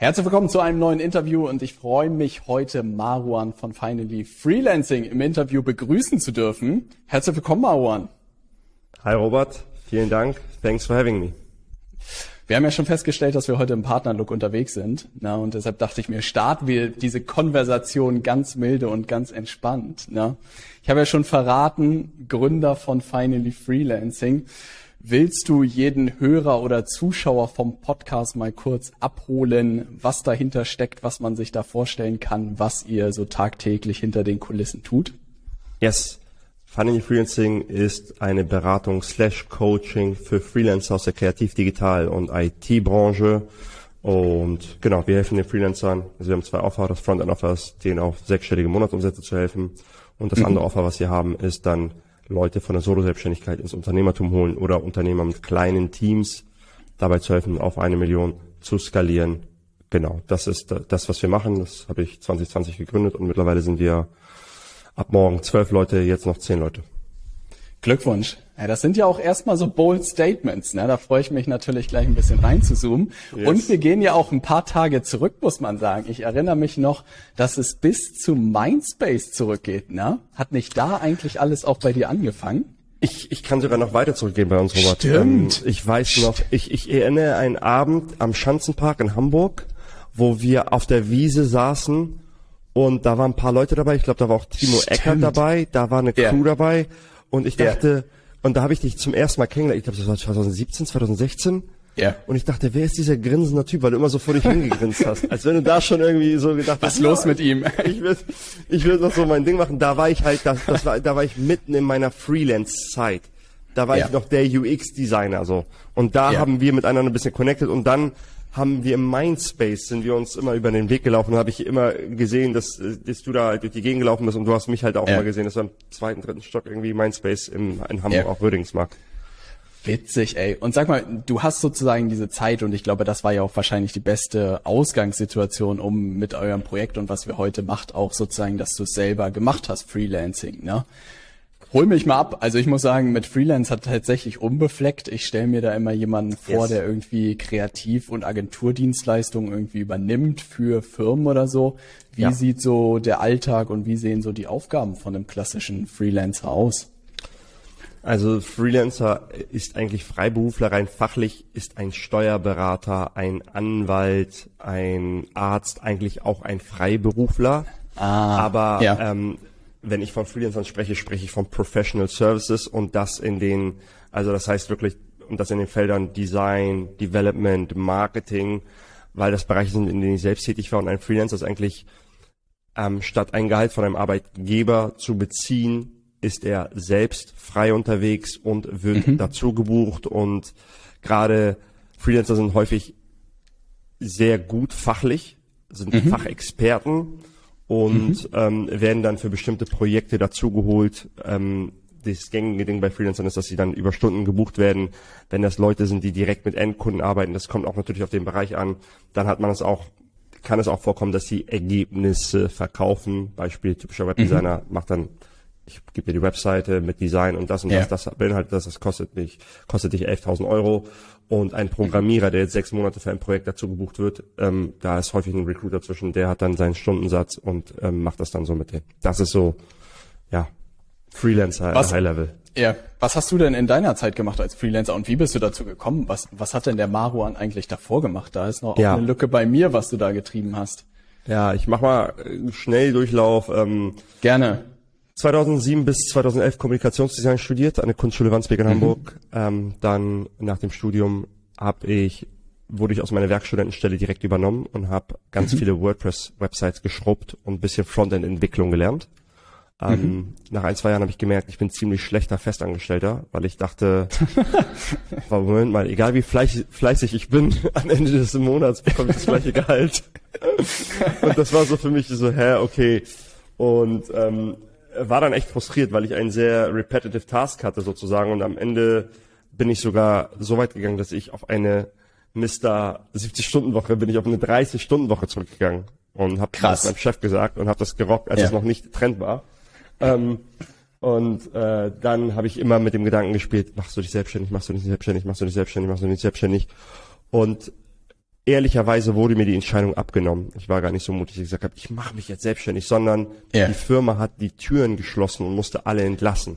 Herzlich willkommen zu einem neuen Interview und ich freue mich heute Marwan von Finally Freelancing im Interview begrüßen zu dürfen. Herzlich willkommen, Marwan. Hi Robert, vielen Dank. Thanks for having me. Wir haben ja schon festgestellt, dass wir heute im Partnerlook unterwegs sind. Na, und deshalb dachte ich mir, starten wir diese Konversation ganz milde und ganz entspannt. Na. Ich habe ja schon verraten, Gründer von Finally Freelancing. Willst du jeden Hörer oder Zuschauer vom Podcast mal kurz abholen, was dahinter steckt, was man sich da vorstellen kann, was ihr so tagtäglich hinter den Kulissen tut? Yes. Funny Freelancing ist eine Beratung slash Coaching für Freelancer aus der Kreativ-Digital- und IT-Branche. Und genau, wir helfen den Freelancern. Also wir haben zwei Offer. Das Frontend-Offer ist, denen auf sechsstellige Monatsumsätze zu helfen. Und das mhm. andere Offer, was wir haben, ist dann Leute von der Solo-Selbstständigkeit ins Unternehmertum holen oder Unternehmer mit kleinen Teams dabei zu helfen, auf eine Million zu skalieren. Genau, das ist das, was wir machen. Das habe ich 2020 gegründet und mittlerweile sind wir ab morgen zwölf Leute, jetzt noch zehn Leute. Glückwunsch. Ja, das sind ja auch erstmal so bold Statements. Ne? Da freue ich mich natürlich gleich ein bisschen reinzuzoomen. Yes. Und wir gehen ja auch ein paar Tage zurück, muss man sagen. Ich erinnere mich noch, dass es bis zu Mindspace zurückgeht. Ne? Hat nicht da eigentlich alles auch bei dir angefangen? Ich, ich kann sogar noch weiter zurückgehen bei uns, Robert. Stimmt. Ähm, ich weiß noch, ich, ich erinnere einen Abend am Schanzenpark in Hamburg, wo wir auf der Wiese saßen und da waren ein paar Leute dabei. Ich glaube, da war auch Timo Stimmt. Eckert dabei, da war eine Crew ja. dabei und ich dachte, ja. und da habe ich dich zum ersten Mal kennengelernt, ich glaube, das war 2017, 2016. Ja. Und ich dachte, wer ist dieser grinsende Typ, weil du immer so vor dich hingegrinst hast. Als wenn du da schon irgendwie so gedacht hast. Was ist los mit ihm? Ich will, ich will noch so mein Ding machen. Da war ich halt, das, das war, da war ich mitten in meiner Freelance-Zeit. Da war ja. ich noch der UX-Designer, so. Und da ja. haben wir miteinander ein bisschen connected und dann haben wir im Mindspace, sind wir uns immer über den Weg gelaufen und habe ich immer gesehen, dass, dass du da durch die Gegend gelaufen bist und du hast mich halt auch ja. immer gesehen. Das war im zweiten, dritten Stock irgendwie Mindspace im, in Hamburg, ja. auch Rödingsmarkt. Witzig, ey. Und sag mal, du hast sozusagen diese Zeit und ich glaube, das war ja auch wahrscheinlich die beste Ausgangssituation, um mit eurem Projekt und was wir heute macht, auch sozusagen, dass du es selber gemacht hast, Freelancing, ne? Hol mich mal ab. Also ich muss sagen, mit Freelance hat tatsächlich unbefleckt. Ich stelle mir da immer jemanden vor, yes. der irgendwie Kreativ- und Agenturdienstleistungen irgendwie übernimmt für Firmen oder so. Wie ja. sieht so der Alltag und wie sehen so die Aufgaben von einem klassischen Freelancer aus? Also Freelancer ist eigentlich Freiberufler rein fachlich, ist ein Steuerberater, ein Anwalt, ein Arzt, eigentlich auch ein Freiberufler. Ah, aber ja. ähm, wenn ich von Freelancern spreche, spreche ich von Professional Services und das in den, also das heißt wirklich, und das in den Feldern Design, Development, Marketing, weil das Bereiche sind, in denen ich selbst tätig war und ein Freelancer ist eigentlich, ähm, statt ein Gehalt von einem Arbeitgeber zu beziehen, ist er selbst frei unterwegs und wird mhm. dazu gebucht und gerade Freelancer sind häufig sehr gut fachlich, sind mhm. Fachexperten und mhm. ähm, werden dann für bestimmte Projekte dazugeholt. Ähm, das gängige Ding bei Freelancern ist, dass sie dann über Stunden gebucht werden. Wenn das Leute sind, die direkt mit Endkunden arbeiten, das kommt auch natürlich auf den Bereich an, dann hat man es auch, kann es auch vorkommen, dass sie Ergebnisse verkaufen. Beispiel typischer Webdesigner mhm. macht dann ich gebe dir die Webseite mit Design und das und ja. das, das beinhaltet das, das kostet mich, kostet dich 11.000 Euro. Und ein Programmierer, der jetzt sechs Monate für ein Projekt dazu gebucht wird, ähm, da ist häufig ein Recruiter zwischen, der hat dann seinen Stundensatz und ähm, macht das dann so mit denen. Das ist so, ja, Freelancer was, High Level. Ja, was hast du denn in deiner Zeit gemacht als Freelancer und wie bist du dazu gekommen? Was, was hat denn der Maruan eigentlich davor gemacht? Da ist noch ja. eine Lücke bei mir, was du da getrieben hast. Ja, ich mach mal äh, schnell Durchlauf. Ähm, Gerne. 2007 bis 2011 Kommunikationsdesign studiert an der Kunstschule Wandsbek in mhm. Hamburg. Ähm, dann nach dem Studium habe ich wurde ich aus meiner Werkstudentenstelle direkt übernommen und habe ganz mhm. viele WordPress-Websites geschrubbt und ein bisschen Frontend-Entwicklung gelernt. Ähm, mhm. Nach ein, zwei Jahren habe ich gemerkt, ich bin ziemlich schlechter Festangestellter, weil ich dachte, Moment mal, egal wie fleißig, fleißig ich bin, am Ende des Monats bekomme ich das gleiche Gehalt. und das war so für mich so, hä, okay. Und ähm, war dann echt frustriert, weil ich einen sehr repetitive Task hatte sozusagen und am Ende bin ich sogar so weit gegangen, dass ich auf eine Mr. 70-Stunden-Woche bin ich auf eine 30-Stunden-Woche zurückgegangen und habe das meinem Chef gesagt und habe das gerockt, als ja. es noch nicht Trend war. Ähm, und äh, dann habe ich immer mit dem Gedanken gespielt, machst du dich selbstständig, machst du dich selbstständig, machst du dich selbstständig, machst du dich selbstständig. Und ehrlicherweise wurde mir die Entscheidung abgenommen. Ich war gar nicht so mutig, dass ich gesagt habe, ich mache mich jetzt selbstständig, sondern Ja. die Firma hat die Türen geschlossen und musste alle entlassen.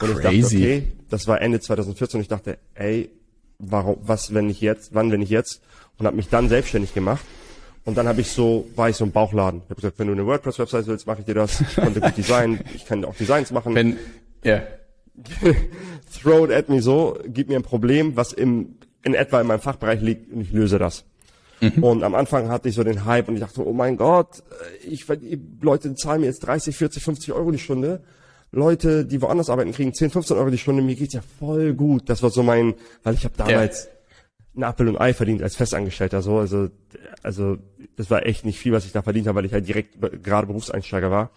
Und Crazy. ich dachte, okay, das war Ende 2014 und ich dachte, ey, warum, was, wenn ich jetzt, wann, wenn ich jetzt? Und habe mich dann selbstständig gemacht. Und dann habe ich so, war ich so im Bauchladen. Ich habe gesagt, wenn du eine WordPress-Website willst, mache ich dir das. Ich konnte gut designen, ich kann auch Designs machen. Wenn, ja, Throw it at me so, gib mir ein Problem, was im, in etwa in meinem Fachbereich liegt und ich löse das. Und am Anfang hatte ich so den Hype und ich dachte, oh mein Gott, äh, ich, die Leute zahlen mir jetzt 30, 40, 50 Euro die Stunde. Leute, die woanders arbeiten, kriegen 10, 15 Euro die Stunde. Mir geht's ja voll gut. Das war so mein, weil ich habe damals ein Apfel und Ei verdient als Festangestellter. So, also, also das war echt nicht viel, was ich da verdient habe, weil ich halt direkt gerade Berufseinsteiger war.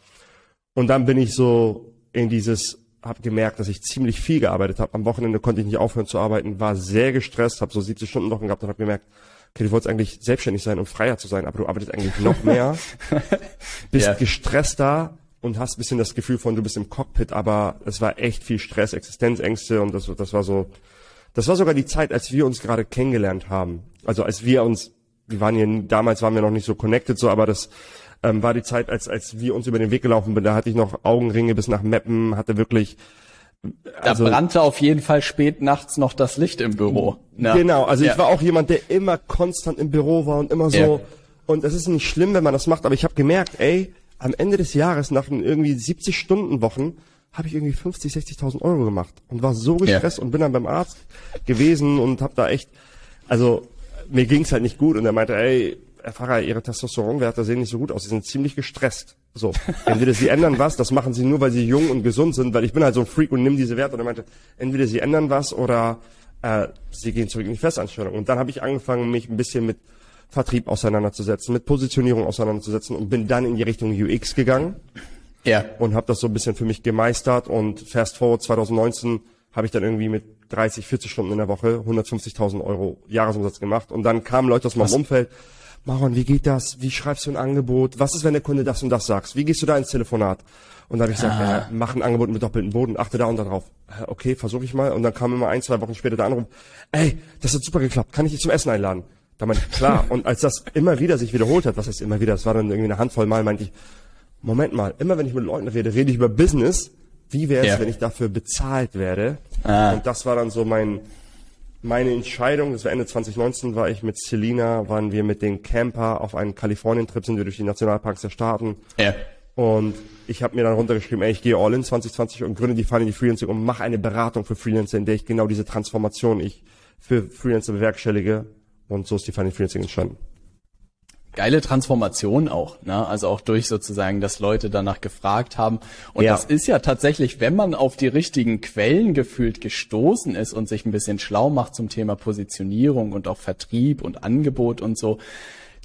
Und dann bin ich so in dieses, habe gemerkt, dass ich ziemlich viel gearbeitet habe. Am Wochenende konnte ich nicht aufhören zu arbeiten, war sehr gestresst, habe so 70 Stunden Wochen gehabt und habe gemerkt, okay, du wolltest eigentlich selbstständig sein und freier zu sein, aber du arbeitest eigentlich noch mehr, bist Ja. gestresster und hast ein bisschen das Gefühl von, du bist im Cockpit, aber es war echt viel Stress, Existenzängste und das, das war so, das war sogar die Zeit, als wir uns gerade kennengelernt haben. Also als wir uns, wir waren ja, nie- damals waren wir noch nicht so connected so, aber das ähm, war die Zeit, als, als wir uns über den Weg gelaufen sind. Da hatte ich noch Augenringe bis nach Meppen, hatte wirklich, da also brannte auf jeden Fall spät nachts noch das Licht im Büro. Ne? Genau, also Ja. ich war auch jemand, der immer konstant im Büro war und immer so. Ja. Und es ist nicht schlimm, wenn man das macht, aber ich habe gemerkt, ey, am Ende des Jahres, nach irgendwie 70 Stunden Wochen, habe ich irgendwie 50, 60.000 Euro gemacht und war so gestresst und bin dann beim Arzt gewesen und habe da echt, also mir ging's halt nicht gut und er meinte, ey, Herr Pfarrer, Ihre Testosteronwerte sehen nicht so gut aus, Sie sind ziemlich gestresst. So, entweder Sie ändern was, das machen Sie nur, weil Sie jung und gesund sind, weil ich bin halt so ein Freak und nimm diese Werte. Und er meinte, entweder Sie ändern was oder äh, Sie gehen zurück in die Festanstellung. Und dann habe ich angefangen, mich ein bisschen mit Vertrieb auseinanderzusetzen, mit Positionierung auseinanderzusetzen und bin dann in die Richtung UX gegangen. Ja. und habe das so ein bisschen für mich gemeistert. Und fast forward 2019 habe ich dann irgendwie mit 30, 40 Stunden in der Woche 150.000 Euro Jahresumsatz gemacht. Und dann kamen Leute aus meinem Umfeld, Maron, wie geht das? Wie schreibst du ein Angebot? Was ist, wenn der Kunde das und das sagt? Wie gehst du da ins Telefonat? Und da habe ich gesagt, Ah. äh, mach ein Angebot mit doppeltem Boden, achte da und da drauf. Äh, Okay, versuche ich mal. Und dann kam immer ein, zwei Wochen später der Anruf, ey, das hat super geklappt, kann ich dich zum Essen einladen? Da meinte ich, klar. Und als das immer wieder sich wiederholt hat, was heißt immer wieder, das war dann irgendwie eine Handvoll Mal, meinte ich, Moment mal, immer wenn ich mit Leuten rede, rede ich über Business. Wie wäre es, Ja. wenn ich dafür bezahlt werde? Ah. Und das war dann so mein, meine Entscheidung. Das war Ende 2019, war ich mit Selina, waren wir mit den Camper auf einen Kalifornien-Trip, sind wir durch die Nationalparks der Staaten. Ja. Und ich habe mir dann runtergeschrieben, ey, ich gehe all in 2020 und gründe die Funny Freelancing und mache eine Beratung für Freelancer, in der ich genau diese Transformation ich für Freelancer bewerkstellige. Und so ist die Funny Freelancing entstanden. Geile Transformation auch, ne? Also auch durch sozusagen, dass Leute danach gefragt haben. Und Ja. das ist ja tatsächlich, wenn man auf die richtigen Quellen gefühlt gestoßen ist und sich ein bisschen schlau macht zum Thema Positionierung und auch Vertrieb und Angebot und so,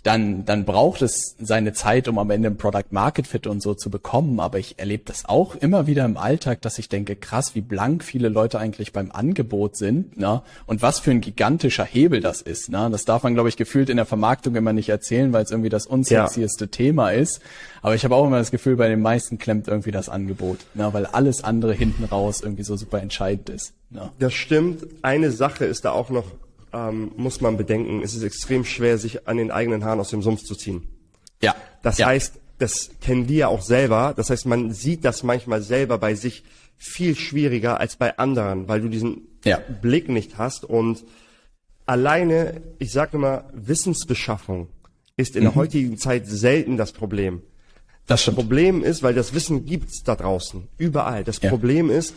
dann, dann braucht es seine Zeit, um am Ende ein Product Market Fit und so zu bekommen. Aber ich erlebe das auch immer wieder im Alltag, dass ich denke, krass, wie blank viele Leute eigentlich beim Angebot sind, ne? Und was für ein gigantischer Hebel das ist, ne? Das darf man, glaube ich, gefühlt in der Vermarktung immer nicht erzählen, weil es irgendwie das unsexieste Thema ist. Aber ich habe auch immer das Gefühl, bei den meisten klemmt irgendwie das Angebot, ne? Weil alles andere hinten raus irgendwie so super entscheidend ist, ne? Das stimmt. Eine Sache ist da auch noch, ähm, muss man bedenken, es ist extrem schwer, sich an den eigenen Haaren aus dem Sumpf zu ziehen. Ja. Das ja. heißt, das kennen die ja auch selber. Das heißt, man sieht das manchmal selber bei sich viel schwieriger als bei anderen, weil du diesen Ja. Blick nicht hast. Und alleine, ich sage immer, Wissensbeschaffung ist in der heutigen Zeit selten das Problem. Mhm. das stimmt. Problem ist, weil das Wissen gibt's da draußen, überall. Das Ja. Problem ist,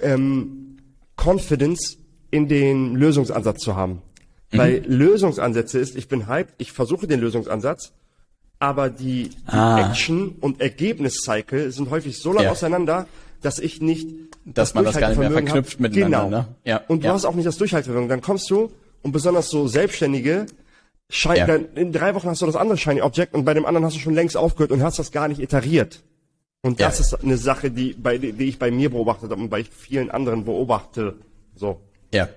ähm, Confidence in den Lösungsansatz zu haben. Mhm. Weil Lösungsansätze ist, ich bin hyped, ich versuche den Lösungsansatz, aber die, die Ah. Action- und Ergebniscycle sind häufig so lang Ja. auseinander, dass ich nicht Dass man das gar nicht mehr verknüpft hab. miteinander, Genau. ne? Ja, Und du ja. hast auch nicht das Durchhaltevermögen. Dann kommst du und besonders so Selbstständige, Shine, Ja. dann in drei Wochen hast du das andere Shiny Object und bei dem anderen hast du schon längst aufgehört und hast das gar nicht iteriert. Und das Ja. ist eine Sache, die, bei, die ich bei mir beobachtet habe und bei vielen anderen beobachte. So. Ja.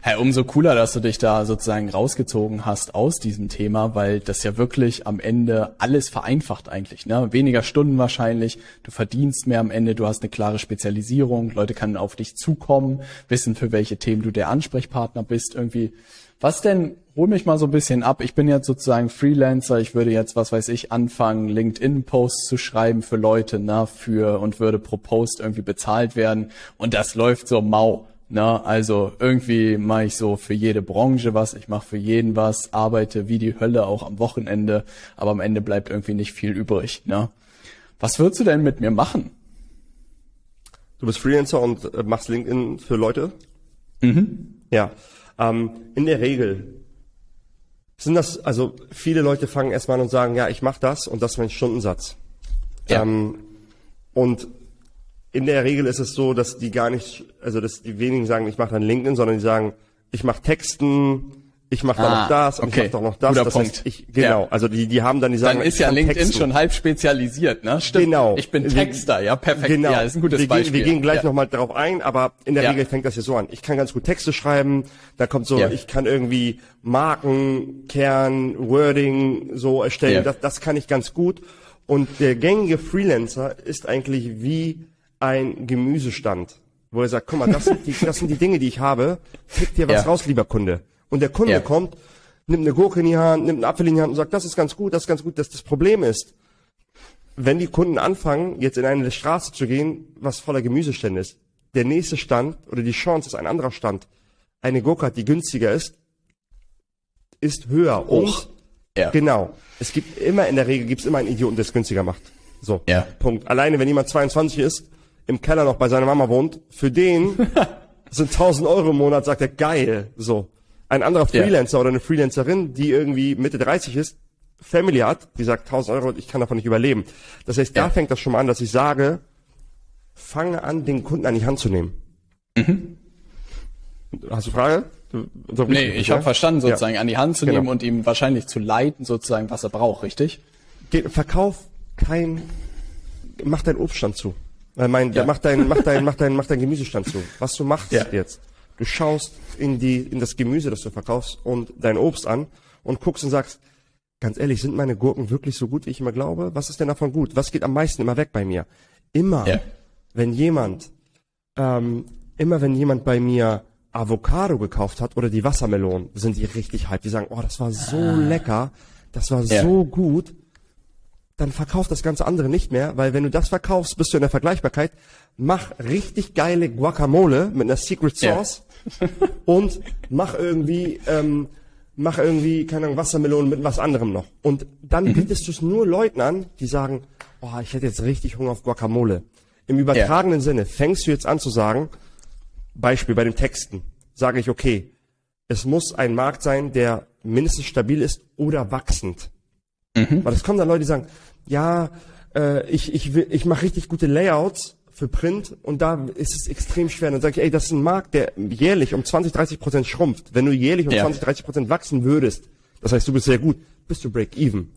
Hey, umso cooler, dass du dich da sozusagen rausgezogen hast aus diesem Thema, weil das ja wirklich am Ende alles vereinfacht eigentlich. Ne? Weniger Stunden wahrscheinlich, du verdienst mehr am Ende, du hast eine klare Spezialisierung, Leute können auf dich zukommen, wissen, für welche Themen du der Ansprechpartner bist irgendwie. Was denn, hol mich mal so ein bisschen ab. Ich bin jetzt sozusagen Freelancer. Ich würde jetzt, was weiß ich, anfangen, LinkedIn-Posts zu schreiben für Leute, na, für, und würde pro Post irgendwie bezahlt werden. Und das läuft so mau. Na, also irgendwie mache ich so für jede Branche was, ich mache für jeden was, arbeite wie die Hölle auch am Wochenende, aber am Ende bleibt irgendwie nicht viel übrig. Ne? Was würdest du denn mit mir machen? Du bist Freelancer und äh, machst LinkedIn für Leute? Mhm. Ja. Ähm, in der Regel sind das, also viele Leute fangen erstmal an und sagen, ja, ich mache das und das ist mein Stundensatz. Ja. Ähm, und in der Regel ist es so, dass die gar nicht, also dass die wenigen sagen, ich mache dann LinkedIn, sondern die sagen, ich mache Texten, ich mache Ah, noch das und okay. ich mache doch noch das. Guter das Punkt. heißt, ich, genau, Ja. also die, die haben dann, die sagen, Dann ist ja LinkedIn texten. schon halb spezialisiert, ne? Stimmt. Genau. Ich bin Texter, ja, perfekt. Genau. Ja, ist ein gutes wir Beispiel. Gehen, wir gehen gleich ja. nochmal darauf ein, aber in der Ja. Regel fängt das hier so an. Ich kann ganz gut Texte schreiben, da kommt so, Ja. ich kann irgendwie Marken, Kern, Wording so erstellen, Ja. das, das kann ich ganz gut. Und der gängige Freelancer ist eigentlich wie ein Gemüsestand, wo er sagt, guck mal, das sind die, das sind die Dinge, die ich habe, pick dir was Ja. raus, lieber Kunde. Und der Kunde Ja. kommt, nimmt eine Gurke in die Hand, nimmt einen Apfel in die Hand und sagt, das ist ganz gut, das ist ganz gut. Das, das Problem ist, wenn die Kunden anfangen, jetzt in eine Straße zu gehen, was voller Gemüsestände ist, der nächste Stand oder die Chance ist ein anderer Stand, eine Gurke hat, die günstiger ist, ist höher. Hoch. Und Ja. genau, es gibt immer, in der Regel gibt es immer einen Idioten, der es günstiger macht. So, Ja. Punkt. Alleine, wenn jemand 22 ist, im Keller noch bei seiner Mama wohnt, für den sind 1000 Euro im Monat, sagt er, geil. So. Ein anderer Ja. Freelancer oder eine Freelancerin, die irgendwie Mitte 30 ist, Family hat, die sagt 1000 Euro, ich kann davon nicht überleben. Das heißt, da Ja. fängt das schon mal an, dass ich sage, fange an, den Kunden an die Hand zu nehmen. Hast du Frage? So Nee, ich ja? habe verstanden, sozusagen an die Hand zu Genau. nehmen und ihm wahrscheinlich zu leiten, sozusagen, was er braucht, richtig? Verkauf kein, mach deinen Obststand zu. Äh, mein, Ja. mach dein, mach dein, mach dein, mach dein Gemüsestand zu. Was du machst Ja. jetzt, du schaust in die, in das Gemüse, das du verkaufst und dein Obst an und guckst und sagst, ganz ehrlich, sind meine Gurken wirklich so gut, wie ich immer glaube? Was ist denn davon gut? Was geht am meisten immer weg bei mir? Immer, Ja. wenn jemand, ähm, immer wenn jemand bei mir Avocado gekauft hat oder die Wassermelonen, sind die richtig hype. Die sagen, oh, das war so lecker, das war Ah. Ja. so gut dann verkauf das ganze andere nicht mehr, weil wenn du das verkaufst, bist du in der Vergleichbarkeit. Mach richtig geile Guacamole mit einer Secret. Sauce und mach irgendwie, ähm, mach irgendwie, keine Ahnung, Wassermelonen mit was anderem noch. Und dann Mhm. bietest du es nur Leuten an, die sagen, oh, ich hätte jetzt richtig Hunger auf Guacamole. Im übertragenen Sinne fängst du jetzt an zu sagen, Beispiel bei den Texten, sage ich, okay, es muss ein Markt sein, der mindestens stabil ist oder wachsend. Weil es kommen dann Leute, die sagen, ja, äh, ich, ich, will, ich mache richtig gute Layouts für Print und da ist es extrem schwer. Und dann sage ich, ey, das ist ein Markt, der jährlich um 20, 30 Prozent schrumpft. Wenn du jährlich um Ja. 20, 30 Prozent wachsen würdest, das heißt, du bist sehr gut, bist du Break-Even.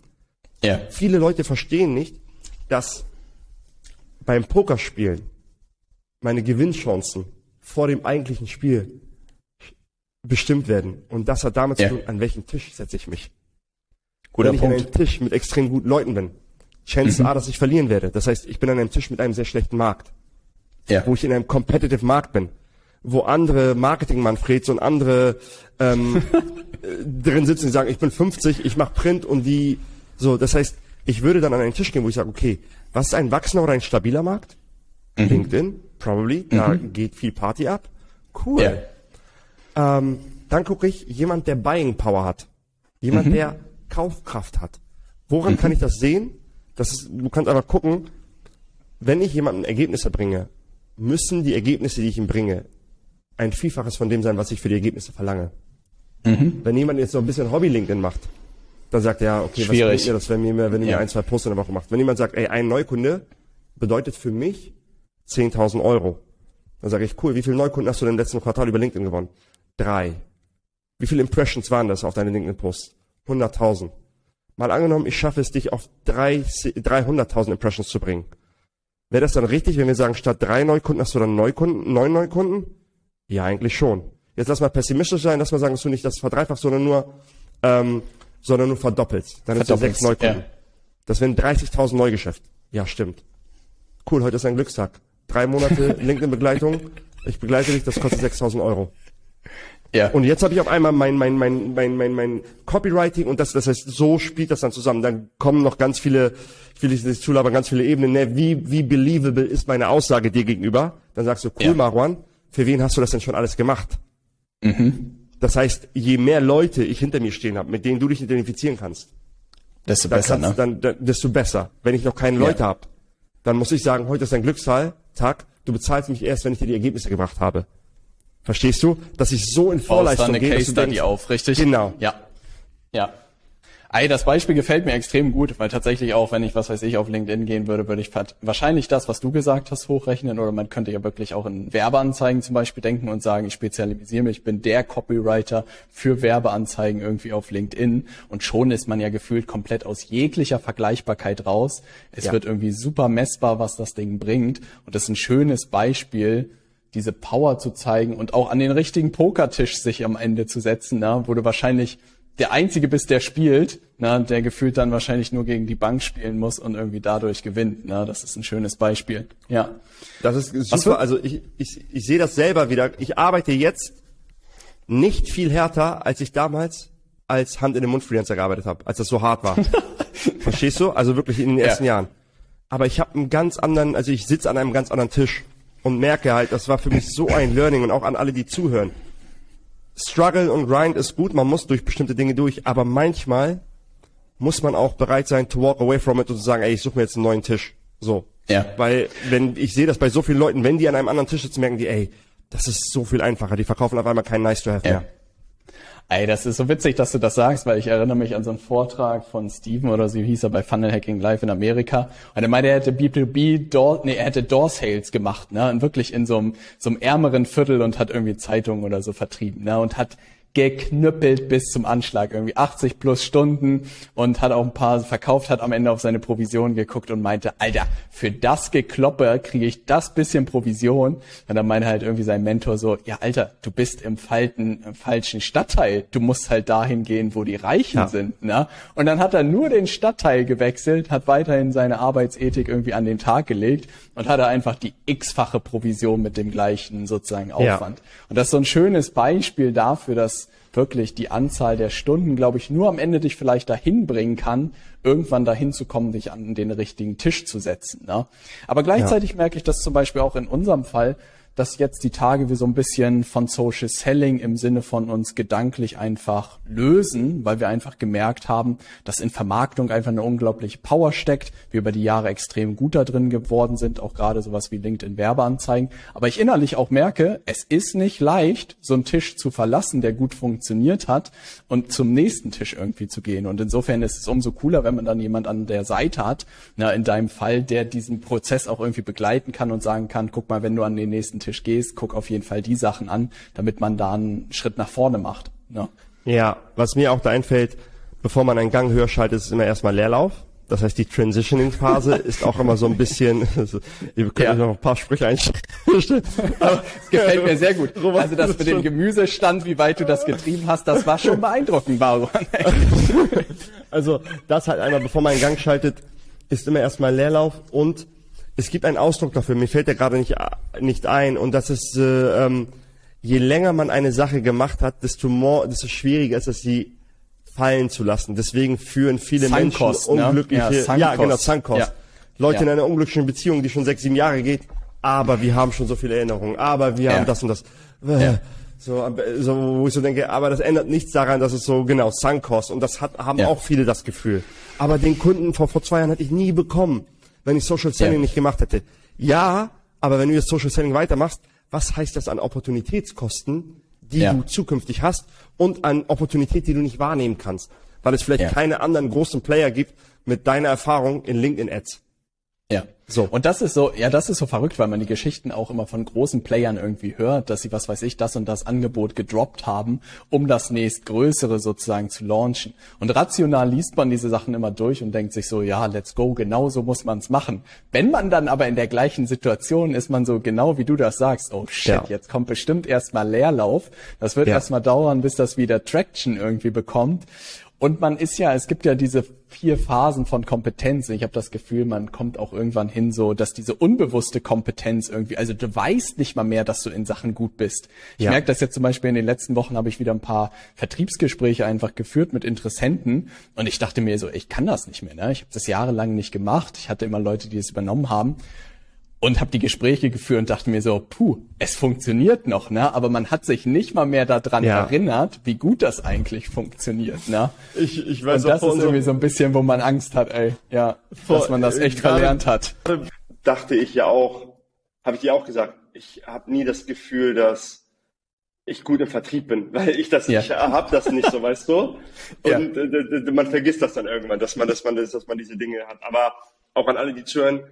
Ja. Viele Leute verstehen nicht, dass beim Pokerspielen meine Gewinnchancen vor dem eigentlichen Spiel bestimmt werden. Und das hat damit Ja. zu tun, an welchen Tisch setze ich mich. Guter Wenn ich an Punkt. einem Tisch mit extrem guten Leuten bin, Chance A, dass ich verlieren werde. Das heißt, ich bin an einem Tisch mit einem sehr schlechten Markt, Ja. wo ich in einem competitive Markt bin, wo andere Marketing-Manfreds und andere ähm, äh, drin sitzen, die sagen, ich bin 50, ich mache Print und die so. Das heißt, ich würde dann an einen Tisch gehen, wo ich sage, okay, was ist ein wachsender oder ein stabiler Markt? LinkedIn, probably, da geht viel Party ab. Cool. Ja. Ähm, dann gucke ich, jemand, der Buying Power hat. Jemand, der Kaufkraft hat. Woran kann ich das sehen? Das ist, du kannst einfach gucken, wenn ich jemandem Ergebnisse bringe, müssen die Ergebnisse, die ich ihm bringe, ein Vielfaches von dem sein, was ich für die Ergebnisse verlange. Wenn jemand jetzt so ein bisschen Hobby-LinkedIn macht, dann sagt er, ja, okay, was Schwierig. bringt mir das, wenn mir, wenn ihr Ja. mir ein, zwei Posts in der Woche macht. Wenn jemand sagt, ey, ein Neukunde bedeutet für mich 10.000 Euro. Dann sage ich, cool, wie viele Neukunden hast du denn im letzten Quartal über LinkedIn gewonnen? Drei. Wie viele Impressions waren das auf deine LinkedIn-Posts? 100.000. Mal angenommen, ich schaffe es, dich auf drei- 300.000 Impressions zu bringen. Wäre das dann richtig, wenn wir sagen, statt drei Neukunden hast du dann Neukunden, neun Neukunden? Ja, eigentlich schon. jetzt lass mal pessimistisch sein, lass mal sagen, dass du nicht das verdreifachst, sondern nur, ähm, sondern nur verdoppelst. Dann hast du sechs Neukunden. Ja. Das wären 30.000 Neugeschäft. Ja, stimmt. Cool, heute ist ein Glückstag. Drei Monate LinkedIn-Begleitung. Ich begleite dich, das kostet 6.000 Euro. Ja. Und jetzt habe ich auf einmal mein, mein, mein, mein, mein, mein Copywriting und das, das heißt, so spielt das dann zusammen. Dann kommen noch ganz viele, ich will nicht zulabern, ganz viele Ebenen. Ne? Wie, wie believable ist meine Aussage dir gegenüber? Dann sagst du, cool, ja. Marwan, für wen hast du das denn schon alles gemacht? Mhm. Das heißt, je mehr Leute ich hinter mir stehen habe, mit denen du dich identifizieren kannst, desto besser, ne? Dann, dann, desto besser. Wenn ich noch keine Leute ja. habe, dann muss ich sagen, heute ist ein Glückszahl, Tag, du bezahlst mich erst, wenn ich dir die Ergebnisse gebracht habe. Verstehst du? Dass ich so in Vorleistung gehe, dass du denkst, auf, richtig? Genau. Ja. Ja. Ey, das Beispiel gefällt mir extrem gut, weil tatsächlich auch, wenn ich, was weiß ich, auf LinkedIn gehen würde, würde ich wahrscheinlich das, was du gesagt hast, hochrechnen oder man könnte ja wirklich auch in Werbeanzeigen zum Beispiel denken und sagen, ich spezialisiere mich, ich bin der Copywriter für Werbeanzeigen irgendwie auf LinkedIn und schon ist man ja gefühlt komplett aus jeglicher Vergleichbarkeit raus. Es ja. wird irgendwie super messbar, was das Ding bringt und das ist ein schönes Beispiel, diese Power zu zeigen und auch an den richtigen Pokertisch sich am Ende zu setzen, na, wo du wahrscheinlich der Einzige bist, der spielt, na, der gefühlt dann wahrscheinlich nur gegen die Bank spielen muss und irgendwie dadurch gewinnt. Na, das ist ein schönes Beispiel. Ja. Das ist super. Also ich, ich, ich sehe das selber wieder. Ich arbeite jetzt nicht viel härter, als ich damals als Hand in den Mund Freelancer gearbeitet habe, als das so hart war. Verstehst du? Also wirklich in den ersten ja. Jahren. Aber ich habe einen ganz anderen, also ich sitze an einem ganz anderen Tisch und merke halt, das war für mich so ein Learning und auch an alle, die zuhören. Struggle und Grind ist gut, man muss durch bestimmte Dinge durch, aber manchmal muss man auch bereit sein to walk away from it und zu sagen, ey, ich suche mir jetzt einen neuen Tisch. So. Ja. Weil, wenn, ich sehe das bei so vielen Leuten, wenn die an einem anderen Tisch sitzen, merken die, ey, das ist so viel einfacher. Die verkaufen auf einmal kein Nice to have ja. mehr. Ey, das ist so witzig, dass du das sagst, weil ich erinnere mich an so einen Vortrag von Steven oder so hieß er bei Funnel Hacking Live in Amerika. Und er meinte, er hätte B2B Door, nee, er hätte Door Sales gemacht, ne? Und wirklich in so einem, so einem ärmeren Viertel und hat irgendwie Zeitungen oder so vertrieben, ne? Und hat geknüppelt bis zum Anschlag, irgendwie 80 plus Stunden und hat auch ein paar verkauft, hat am Ende auf seine Provision geguckt und meinte, Alter, für das Gekloppe kriege ich das bisschen Provision. Und dann meinte halt irgendwie sein Mentor so, ja Alter, du bist im, falten, im falschen Stadtteil, du musst halt dahin gehen, wo die Reichen ja. sind. Ne? Und dann hat er nur den Stadtteil gewechselt, hat weiterhin seine Arbeitsethik irgendwie an den Tag gelegt und hatte einfach die x-fache Provision mit dem gleichen sozusagen Aufwand. Ja. Und das ist so ein schönes Beispiel dafür, dass wirklich die Anzahl der Stunden, glaube ich, nur am Ende dich vielleicht dahin bringen kann, irgendwann dahin zu kommen, dich an den richtigen Tisch zu setzen. Ne? Aber gleichzeitig ja. merke ich das zum Beispiel auch in unserem Fall, dass jetzt die Tage wir so ein bisschen von Social Selling im Sinne von uns gedanklich einfach lösen, weil wir einfach gemerkt haben, dass in Vermarktung einfach eine unglaubliche Power steckt, wir über die Jahre extrem gut da drin geworden sind, auch gerade sowas wie LinkedIn Werbeanzeigen. Aber ich innerlich auch merke, es ist nicht leicht, so einen Tisch zu verlassen, der gut funktioniert hat und zum nächsten Tisch irgendwie zu gehen. Und insofern ist es umso cooler, wenn man dann jemand an der Seite hat, na, in deinem Fall, der diesen Prozess auch irgendwie begleiten kann und sagen kann, guck mal, wenn du an den nächsten Tisch Tisch gehst, guck auf jeden Fall die Sachen an, damit man da einen Schritt nach vorne macht. Ne? Ja, was mir auch da einfällt, bevor man einen Gang höher schaltet, ist immer erstmal Leerlauf. Das heißt, die Transitioning-Phase ist auch immer so ein bisschen, also, ihr könnt ja. noch ein paar Sprüche einstellen. das gefällt mir sehr gut. Also das mit dem Gemüsestand, wie weit du das getrieben hast, das war schon beeindruckend, Baron. also das halt einmal, bevor man einen Gang schaltet, ist immer erstmal Leerlauf und es gibt einen Ausdruck dafür, mir fällt der gerade nicht, nicht ein, und das ist, äh, ähm, je länger man eine Sache gemacht hat, desto, more, desto schwieriger ist es, sie fallen zu lassen. Deswegen führen viele Sunkost, Menschen unglückliche, ne? ja, ja, genau, Sunkost. Ja. Leute ja. in einer unglücklichen Beziehung, die schon sechs, sieben Jahre geht, aber wir haben schon so viele Erinnerungen, aber wir haben das und das. So, so, wo ich so denke, aber das ändert nichts daran, dass es so, genau, Sunkost, und das hat, haben auch viele das Gefühl. Aber den Kunden vor, vor zwei Jahren hatte ich nie bekommen wenn ich Social Selling ja. nicht gemacht hätte. Ja, aber wenn du jetzt Social Selling weitermachst, was heißt das an Opportunitätskosten, die ja. du zukünftig hast und an Opportunität, die du nicht wahrnehmen kannst, weil es vielleicht ja. keine anderen großen Player gibt mit deiner Erfahrung in LinkedIn Ads. Ja. So. Und das ist so, ja, das ist so verrückt, weil man die Geschichten auch immer von großen Playern irgendwie hört, dass sie, was weiß ich, das und das Angebot gedroppt haben, um das nächstgrößere sozusagen zu launchen. Und rational liest man diese Sachen immer durch und denkt sich so, ja, let's go, genau so muss man es machen. Wenn man dann aber in der gleichen Situation ist, man so genau wie du das sagst, oh shit, ja. jetzt kommt bestimmt erstmal Leerlauf. Das wird ja. erstmal dauern, bis das wieder Traction irgendwie bekommt. Und man ist ja, es gibt ja diese vier Phasen von Kompetenz. Ich habe das Gefühl, man kommt auch irgendwann hin, so dass diese unbewusste Kompetenz irgendwie, also du weißt nicht mal mehr, dass du in Sachen gut bist. Ich ja. merke das jetzt zum Beispiel in den letzten Wochen habe ich wieder ein paar Vertriebsgespräche einfach geführt mit Interessenten und ich dachte mir so, ich kann das nicht mehr. Ne? Ich habe das jahrelang nicht gemacht. Ich hatte immer Leute, die es übernommen haben und habe die Gespräche geführt und dachte mir so, puh, es funktioniert noch, ne? Aber man hat sich nicht mal mehr daran ja. erinnert, wie gut das eigentlich funktioniert, ne? Ich, ich weiß und das ist irgendwie so ein bisschen, wo man Angst hat, ey, ja, vor, dass man das echt verlernt hat. Dachte ich ja auch, habe ich dir auch gesagt, ich habe nie das Gefühl, dass ich gut im Vertrieb bin, weil ich das, ja. ich habe das nicht so, weißt du? Und ja. äh, man vergisst das dann irgendwann, dass man, dass man, dass man diese Dinge hat. Aber auch an alle, die zuhören,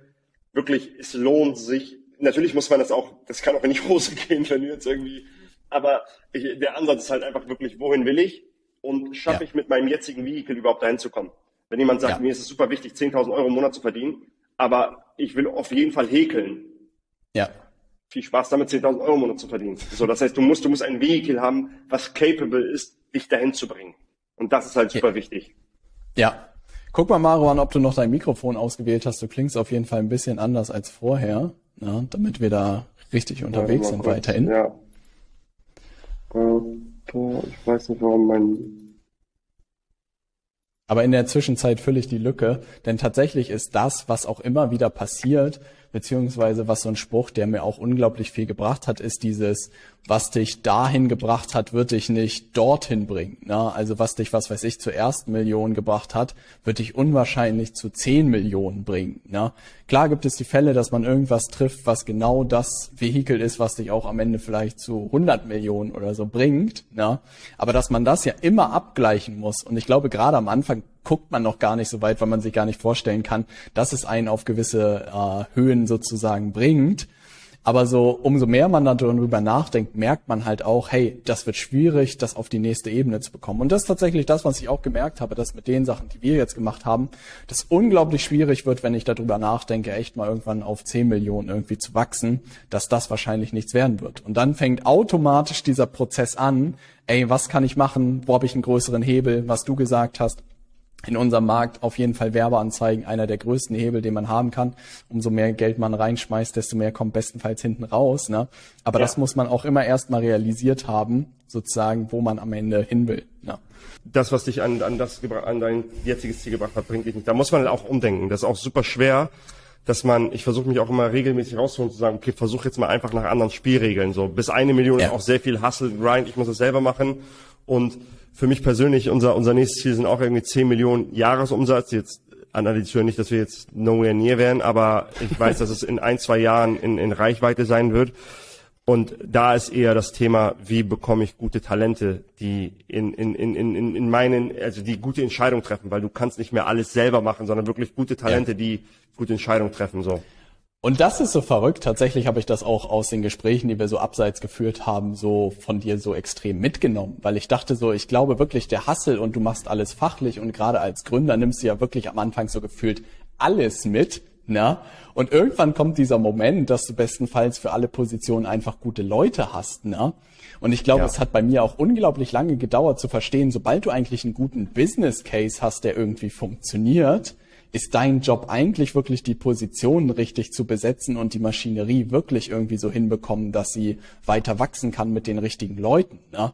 wirklich, es lohnt sich. Natürlich muss man das auch, das kann auch in die Hose gehen, wenn du jetzt irgendwie, aber ich, der Ansatz ist halt einfach wirklich, wohin will ich und schaffe ja. ich mit meinem jetzigen Vehikel überhaupt dahin zu kommen. Wenn jemand sagt, ja. mir ist es super wichtig, 10.000 Euro im Monat zu verdienen, aber ich will auf jeden Fall häkeln. Ja. Viel Spaß damit, 10.000 Euro im Monat zu verdienen. So, das heißt, du musst, du musst ein Vehikel haben, was capable ist, dich dahin zu bringen. Und das ist halt super ja. wichtig. Ja, Guck mal, Maruan, ob du noch dein Mikrofon ausgewählt hast. Du klingst auf jeden Fall ein bisschen anders als vorher, ja, damit wir da richtig unterwegs sind kurz, weiterhin. Ja. Äh, ich weiß nicht, warum mein aber in der Zwischenzeit fülle ich die Lücke, denn tatsächlich ist das, was auch immer wieder passiert, beziehungsweise was so ein Spruch, der mir auch unglaublich viel gebracht hat, ist dieses, was dich dahin gebracht hat, wird dich nicht dorthin bringen. Ne? Also was dich, was weiß ich, zur ersten Million gebracht hat, wird dich unwahrscheinlich zu zehn Millionen bringen. Ne? Klar gibt es die Fälle, dass man irgendwas trifft, was genau das Vehikel ist, was dich auch am Ende vielleicht zu 100 Millionen oder so bringt. Ne? Aber dass man das ja immer abgleichen muss. Und ich glaube, gerade am Anfang guckt man noch gar nicht so weit, weil man sich gar nicht vorstellen kann, dass es einen auf gewisse äh, Höhen sozusagen bringt. Aber so, umso mehr man darüber nachdenkt, merkt man halt auch, hey, das wird schwierig, das auf die nächste Ebene zu bekommen. Und das ist tatsächlich das, was ich auch gemerkt habe, dass mit den Sachen, die wir jetzt gemacht haben, das unglaublich schwierig wird, wenn ich darüber nachdenke, echt mal irgendwann auf 10 Millionen irgendwie zu wachsen, dass das wahrscheinlich nichts werden wird. Und dann fängt automatisch dieser Prozess an, ey, was kann ich machen, wo habe ich einen größeren Hebel, was du gesagt hast, in unserem Markt auf jeden Fall Werbeanzeigen einer der größten Hebel, den man haben kann. Umso mehr Geld man reinschmeißt, desto mehr kommt bestenfalls hinten raus. Ne? Aber ja. das muss man auch immer erstmal realisiert haben, sozusagen, wo man am Ende hin will. Ne? Das, was dich an, an, das, an dein jetziges Ziel gebracht hat, bringt dich nicht. Da muss man halt auch umdenken. Das ist auch super schwer, dass man, ich versuche mich auch immer regelmäßig rauszuholen zu sagen, okay, versuch jetzt mal einfach nach anderen Spielregeln. So bis eine Million ja. ist auch sehr viel Hustle, Grind, ich muss das selber machen. Und für mich persönlich, unser, unser nächstes Ziel sind auch irgendwie 10 Millionen Jahresumsatz. Jetzt analysiere nicht, dass wir jetzt nowhere near wären, aber ich weiß, dass es in ein, zwei Jahren in, in Reichweite sein wird. Und da ist eher das Thema, wie bekomme ich gute Talente, die in, in, in, in, in meinen, also die gute Entscheidung treffen, weil du kannst nicht mehr alles selber machen, sondern wirklich gute Talente, ja. die gute Entscheidung treffen, so. Und das ist so verrückt. Tatsächlich habe ich das auch aus den Gesprächen, die wir so abseits geführt haben, so von dir so extrem mitgenommen. Weil ich dachte so, ich glaube wirklich, der Hassel und du machst alles fachlich und gerade als Gründer nimmst du ja wirklich am Anfang so gefühlt alles mit. Ne? Und irgendwann kommt dieser Moment, dass du bestenfalls für alle Positionen einfach gute Leute hast. Ne? Und ich glaube, ja. es hat bei mir auch unglaublich lange gedauert zu verstehen, sobald du eigentlich einen guten Business Case hast, der irgendwie funktioniert, ist dein Job eigentlich wirklich die Positionen richtig zu besetzen und die Maschinerie wirklich irgendwie so hinbekommen, dass sie weiter wachsen kann mit den richtigen Leuten. Ne?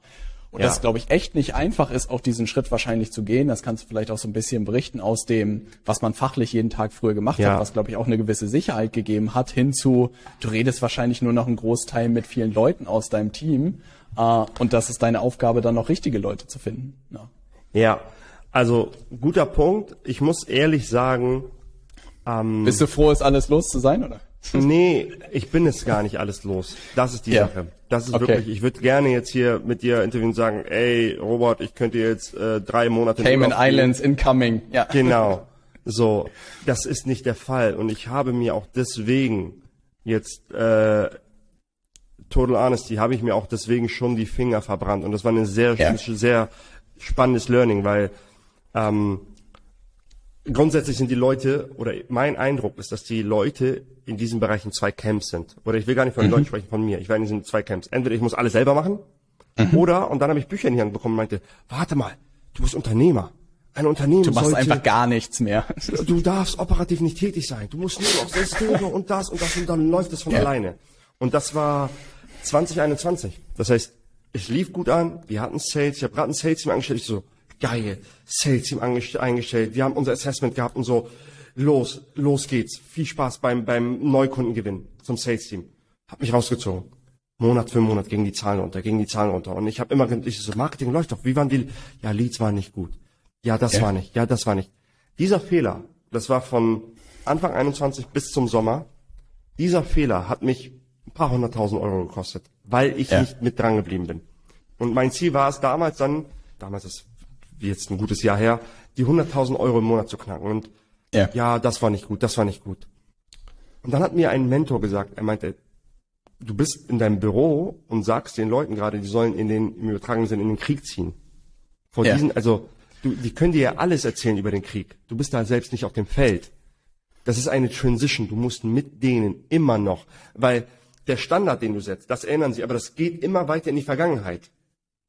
Und ja. das, glaube ich, echt nicht einfach ist, auch diesen Schritt wahrscheinlich zu gehen. Das kannst du vielleicht auch so ein bisschen berichten aus dem, was man fachlich jeden Tag früher gemacht ja. hat, was, glaube ich, auch eine gewisse Sicherheit gegeben hat, hinzu, du redest wahrscheinlich nur noch einen Großteil mit vielen Leuten aus deinem Team. Äh, und das ist deine Aufgabe, dann noch richtige Leute zu finden. Ne? Ja, also guter Punkt. Ich muss ehrlich sagen. Ähm, Bist du froh, ist alles los zu sein, oder? Nee, ich bin es gar nicht alles los. Das ist die ja. Sache. Das ist okay. wirklich, ich würde gerne jetzt hier mit dir interviewen und sagen, ey, Robert, ich könnte jetzt äh, drei Monate... Cayman Islands incoming, ja. Genau. So, das ist nicht der Fall. Und ich habe mir auch deswegen jetzt äh, Total Honesty, habe ich mir auch deswegen schon die Finger verbrannt. Und das war ein sehr, Ja. sehr spannendes Learning, weil ähm, grundsätzlich sind die Leute, oder mein Eindruck ist, dass die Leute in diesen Bereichen zwei Camps sind. Oder ich will gar nicht von den Leuten sprechen, von mir. Ich war in diesen zwei Camps. Entweder ich muss alles selber machen, oder, und dann habe ich Bücher in die Hand bekommen und meinte, warte mal, du bist Unternehmer. Ein Unternehmen Du machst sollte, einfach gar nichts mehr. du darfst operativ nicht tätig sein. Du musst nur noch Systeme und das und das und dann läuft es von Ja. alleine. Und das war 2021. Das heißt, es lief gut an. Wir hatten Sales. Ich habe gerade ein Sales-Team angestellt. Ich so, geil, Sales-Team angest- eingestellt. Wir haben unser Assessment gehabt und so, los, los geht's. Viel Spaß beim, beim Neukundengewinn zum Sales-Team. Hab mich rausgezogen. Monat für Monat gingen die Zahlen runter, gingen die Zahlen runter. Und ich habe immer, ich so, Marketing läuft doch. Wie waren die? Ja, Leads waren nicht gut. Ja, das Ja. war nicht. Ja, das war nicht. Dieser Fehler, das war von Anfang 21 bis zum Sommer. Dieser Fehler hat mich ein paar hunderttausend Euro gekostet, weil ich Ja. nicht mit dran geblieben bin. Und mein Ziel war es damals dann, damals ist jetzt ein gutes Jahr her, die 100.000 Euro im Monat zu knacken. Und Ja. ja, das war nicht gut, das war nicht gut. Und dann hat mir ein Mentor gesagt, er meinte, du bist in deinem Büro und sagst den Leuten gerade, die sollen in den, im übertragenen Sinne in den Krieg ziehen. Vor Ja. diesen, also, du, die können dir ja alles erzählen über den Krieg. Du bist da selbst nicht auf dem Feld. Das ist eine Transition. Du musst mit denen immer noch, weil der Standard, den du setzt, das erinnern sie, aber das geht immer weiter in die Vergangenheit.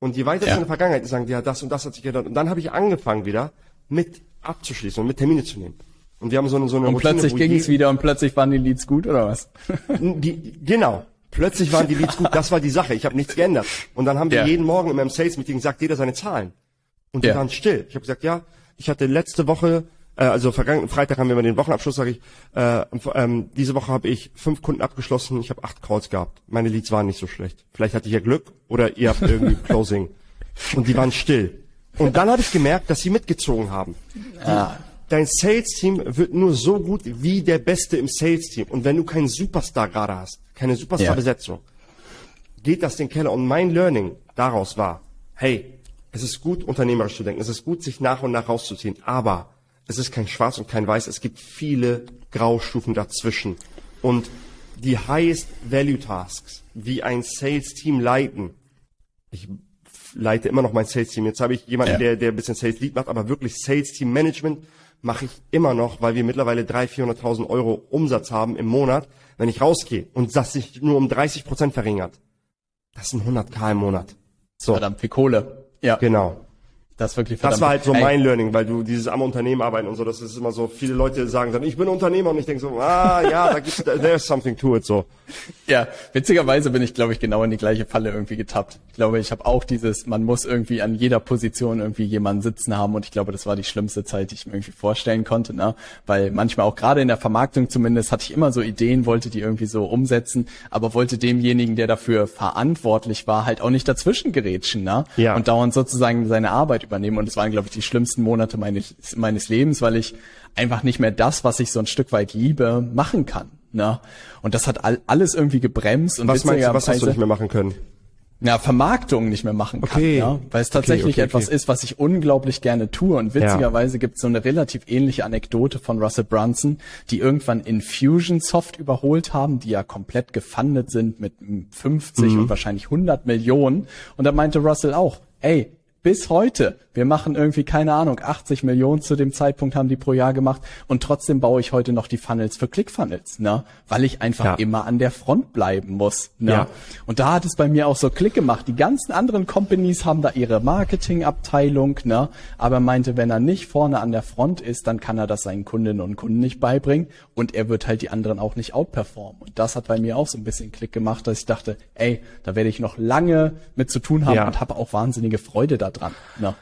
Und je weiter Ja. es in der Vergangenheit ist, sagen die, ja, das und das hat sich geändert. Und dann habe ich angefangen wieder mit abzuschließen und mit Termine zu nehmen. Und wir haben so eine, so eine Und plötzlich wo ging es wieder und plötzlich waren die Leads gut, oder was? die, genau. Plötzlich waren die Leads gut. Das war die Sache. Ich habe nichts geändert. Und dann haben wir Ja. jeden Morgen in meinem Sales-Meeting gesagt, jeder seine Zahlen. Und die Ja. waren still. Ich habe gesagt, ja, ich hatte letzte Woche, äh, also vergangenen Freitag haben wir mal den Wochenabschluss, sage ich, äh, ähm, diese Woche habe ich fünf Kunden abgeschlossen, ich habe acht Calls gehabt. Meine Leads waren nicht so schlecht. Vielleicht hatte ich ja Glück oder ihr habt irgendwie Closing. Und die waren still. Und dann habe ich gemerkt, dass sie mitgezogen haben. Ah, Dein Sales-Team wird nur so gut wie der Beste im Sales-Team. Und wenn du keinen Superstar gerade hast, keine Superstar-Besetzung, geht das den Keller. Und mein Learning daraus war, hey, es ist gut, unternehmerisch zu denken. Es ist gut, sich nach und nach rauszuziehen. Aber es ist kein Schwarz und kein Weiß. Es gibt viele Graustufen dazwischen. Und die highest value tasks, wie ein Sales-Team leiten, ich leite immer noch mein Sales-Team. Jetzt habe ich jemanden, Ja. der, der ein bisschen Sales-Lead macht, aber wirklich Sales-Team-Management mache ich immer noch, weil wir mittlerweile 300.000, 400.000 Euro Umsatz haben im Monat, wenn ich rausgehe und das sich nur um 30 Prozent verringert. Das sind 100k im Monat. So, verdammt viel Kohle. Ja, genau. Das wirklich. Das war halt so Ey, mein Learning, weil du dieses am Unternehmen arbeiten und so, das ist immer so, viele Leute sagen dann, ich bin Unternehmer und ich denke so, ah ja, da gibt's, there's something to it, so. Ja, witzigerweise bin ich, glaube ich, genau in die gleiche Falle irgendwie getappt. Ich glaube, ich habe auch dieses, man muss irgendwie an jeder Position irgendwie jemanden sitzen haben und ich glaube, das war die schlimmste Zeit, die ich mir irgendwie vorstellen konnte, ne? Weil manchmal auch gerade in der Vermarktung zumindest hatte ich immer so Ideen, wollte die irgendwie so umsetzen, aber wollte demjenigen, der dafür verantwortlich war, halt auch nicht dazwischen gerätschen, ne? Ja. Und dauernd sozusagen seine Arbeit übernehmen und es waren, glaube ich, die schlimmsten Monate meines, meines Lebens, weil ich einfach nicht mehr das, was ich so ein Stück weit liebe, machen kann. Ne? Und das hat all, alles irgendwie gebremst und Was meinst du, was hast du nicht mehr machen können? ja, Vermarktung nicht mehr machen kann, Okay. ja, weil es tatsächlich Okay, okay, etwas ist, was ich unglaublich gerne tue. Und witzigerweise gibt es so eine relativ ähnliche Anekdote von Russell Brunson, die irgendwann Infusionsoft überholt haben, die ja komplett gefundet sind mit 50 Mhm. und wahrscheinlich 100 Millionen. Und da meinte Russell auch, ey, bis heute, wir machen irgendwie, keine Ahnung, 80 Millionen zu dem Zeitpunkt haben die pro Jahr gemacht und trotzdem baue ich heute noch die Funnels für ClickFunnels, ne? Weil ich einfach Ja. immer an der Front bleiben muss, ne? Ja. Und da hat es bei mir auch so Klick gemacht. Die ganzen anderen Companies haben da ihre Marketingabteilung, ne? Aber er meinte, wenn er nicht vorne an der Front ist, dann kann er das seinen Kundinnen und Kunden nicht beibringen und er wird halt die anderen auch nicht outperformen. Und das hat bei mir auch so ein bisschen Klick gemacht, dass ich dachte, ey, da werde ich noch lange mit zu tun haben Ja. und habe auch wahnsinnige Freude daran. Ne?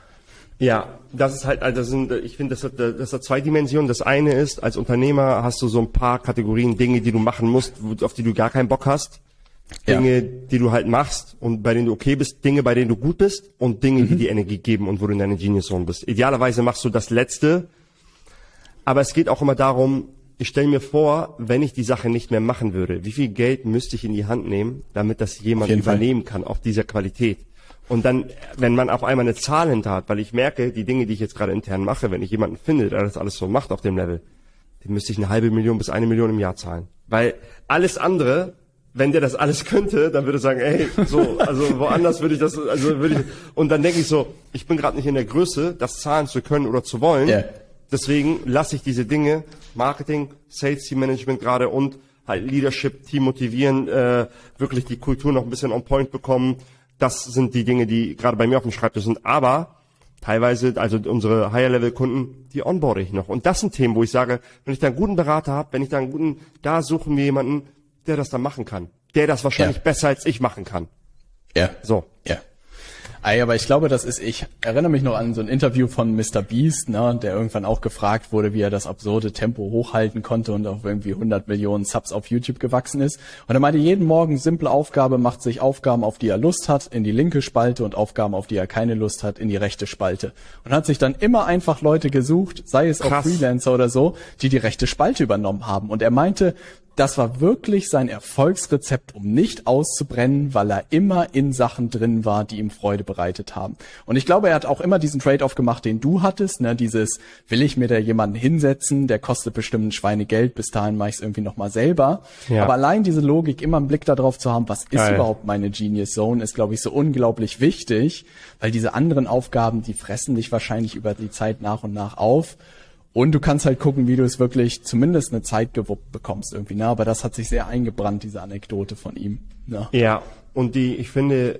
Ja, das ist halt, also sind, ich finde, das hat, das hat zwei Dimensionen. Das eine ist, als Unternehmer hast du so ein paar Kategorien Dinge, die du machen musst, auf die du gar keinen Bock hast. Ja. Dinge, die du halt machst und bei denen du okay bist, Dinge, bei denen du gut bist und Dinge, die dir Energie geben und wo du in deiner Genius Zone bist. Idealerweise machst du das Letzte, aber es geht auch immer darum, ich stelle mir vor, wenn ich die Sache nicht mehr machen würde, wie viel Geld müsste ich in die Hand nehmen, damit das jemand jeden Fall. übernehmen kann auf dieser Qualität? Und dann, wenn man auf einmal eine Zahl hinter hat, weil ich merke, die Dinge, die ich jetzt gerade intern mache, wenn ich jemanden finde, der das alles so macht auf dem Level, dem müsste ich eine halbe Million bis eine Million im Jahr zahlen. Weil alles andere, wenn der das alles könnte, dann würde er sagen, ey, so, also woanders würde ich das, also würde ich, und dann denke ich so, ich bin gerade nicht in der Größe, das zahlen zu können oder zu wollen. Yeah. Deswegen lasse ich diese Dinge, Marketing, Sales Team Management gerade und halt Leadership, Team motivieren, äh, wirklich die Kultur noch ein bisschen on point bekommen, das sind die Dinge, die gerade bei mir auf dem Schreibtisch sind. Aber teilweise, also unsere Higher-Level-Kunden, die onboarde ich noch. Und das sind Themen, wo ich sage, wenn ich da einen guten Berater habe, wenn ich da einen guten, da suchen wir jemanden, der das dann machen kann. Der das wahrscheinlich ja. besser als ich machen kann. Ja. So. Ja. Ey, aber ich glaube, das ist, ich erinnere mich noch an so ein Interview von Mr. Beast, ne, der irgendwann auch gefragt wurde, wie er das absurde Tempo hochhalten konnte und auf irgendwie 100 Millionen Subs auf YouTube gewachsen ist. Und er meinte, jeden Morgen simple Aufgabe, macht sich Aufgaben, auf die er Lust hat, in die linke Spalte und Aufgaben, auf die er keine Lust hat, in die rechte Spalte. Und hat sich dann immer einfach Leute gesucht, sei es Krass. auch Freelancer oder so, die die rechte Spalte übernommen haben. Und er meinte, das war wirklich sein Erfolgsrezept, um nicht auszubrennen, weil er immer in Sachen drin war, die ihm Freude bereitet haben. Und ich glaube, er hat auch immer diesen Trade-off gemacht, den du hattest, ne? dieses, will ich mir da jemanden hinsetzen, der kostet bestimmt ein Schweinegeld, bis dahin mache ich es irgendwie nochmal selber. Ja. Aber allein diese Logik, immer einen Blick darauf zu haben, was ist Geil. überhaupt meine Genius Zone, ist, glaube ich, so unglaublich wichtig, weil diese anderen Aufgaben, die fressen dich wahrscheinlich über die Zeit nach und nach auf. Und du kannst halt gucken, wie du es wirklich zumindest eine Zeit gewuppt bekommst irgendwie, ne? Aber das hat sich sehr eingebrannt, diese Anekdote von ihm. Ne? Ja, und die, ich finde,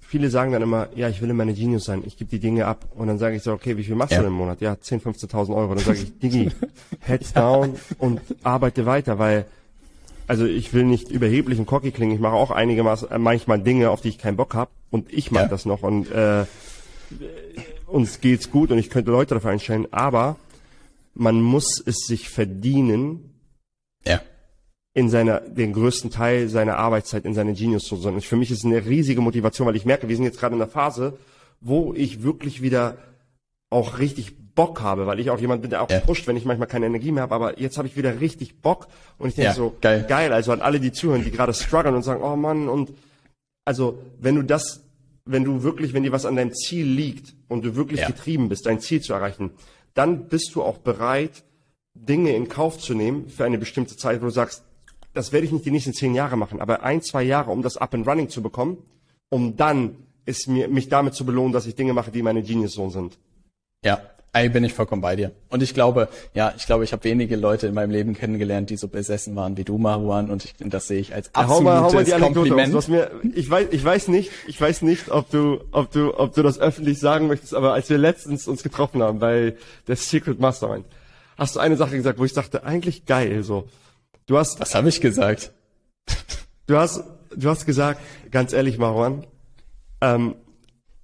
viele sagen dann immer, ja, ich will immer eine Genius sein, ich gebe die Dinge ab. Und dann sage ich so, okay, wie viel machst ja. du im Monat? Ja, 10, 15.000 Euro. Dann sage ich, Digi, heads down und arbeite weiter, weil, also ich will nicht überheblich und cocky klingen, ich mache auch einige äh, manchmal Dinge, auf die ich keinen Bock habe und ich mache ja. das noch und äh, uns geht's gut und ich könnte Leute dafür einstellen, aber man muss es sich verdienen, ja. in seiner, den größten Teil seiner Arbeitszeit in seine Genius zu sein. Und für mich ist es eine riesige Motivation, weil ich merke, wir sind jetzt gerade in einer Phase, wo ich wirklich wieder auch richtig Bock habe, weil ich auch jemand bin, der auch ja. pusht, wenn ich manchmal keine Energie mehr habe, aber jetzt habe ich wieder richtig Bock und ich denke ja, so, geil. geil, also an alle, die zuhören, die gerade strugglen und sagen, oh Mann, und also wenn du das, wenn du wirklich, wenn dir was an deinem Ziel liegt und du wirklich ja. getrieben bist, dein Ziel zu erreichen, dann bist du auch bereit, Dinge in Kauf zu nehmen für eine bestimmte Zeit, wo du sagst, das werde ich nicht die nächsten zehn Jahre machen, aber ein, zwei Jahre, um das up and running zu bekommen, um dann ist mir, mich damit zu belohnen, dass ich Dinge mache, die meine Genius Zone sind. Ja, Ey, bin ich vollkommen bei dir. Und ich glaube, ja, ich glaube, ich habe wenige Leute in meinem Leben kennengelernt, die so besessen waren wie du, Maruan, und ich, das sehe ich als absolutes ja, hau mal, hau mal die Kompliment. Aus, mir, ich weiß, ich weiß nicht, ich weiß nicht, ob du, ob du, ob du das öffentlich sagen möchtest, aber als wir letztens uns getroffen haben bei der Secret Mastermind, hast du eine Sache gesagt, wo ich dachte, eigentlich geil, so. Du hast. Was habe ich gesagt? Du hast, du hast gesagt, ganz ehrlich, Maruan, ähm,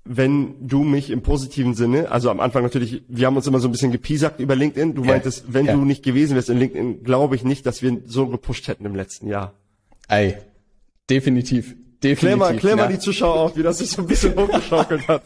wenn du mich im positiven Sinne, also am Anfang natürlich, wir haben uns immer so ein bisschen gepiesackt über LinkedIn. Du ja, meintest, wenn ja. du nicht gewesen wärst in LinkedIn, glaube ich nicht, dass wir so gepusht hätten im letzten Jahr. Ey, definitiv. Definitiv, klär mal, klär mal die Zuschauer auf, wie das sich so ein bisschen hochgeschaukelt hat,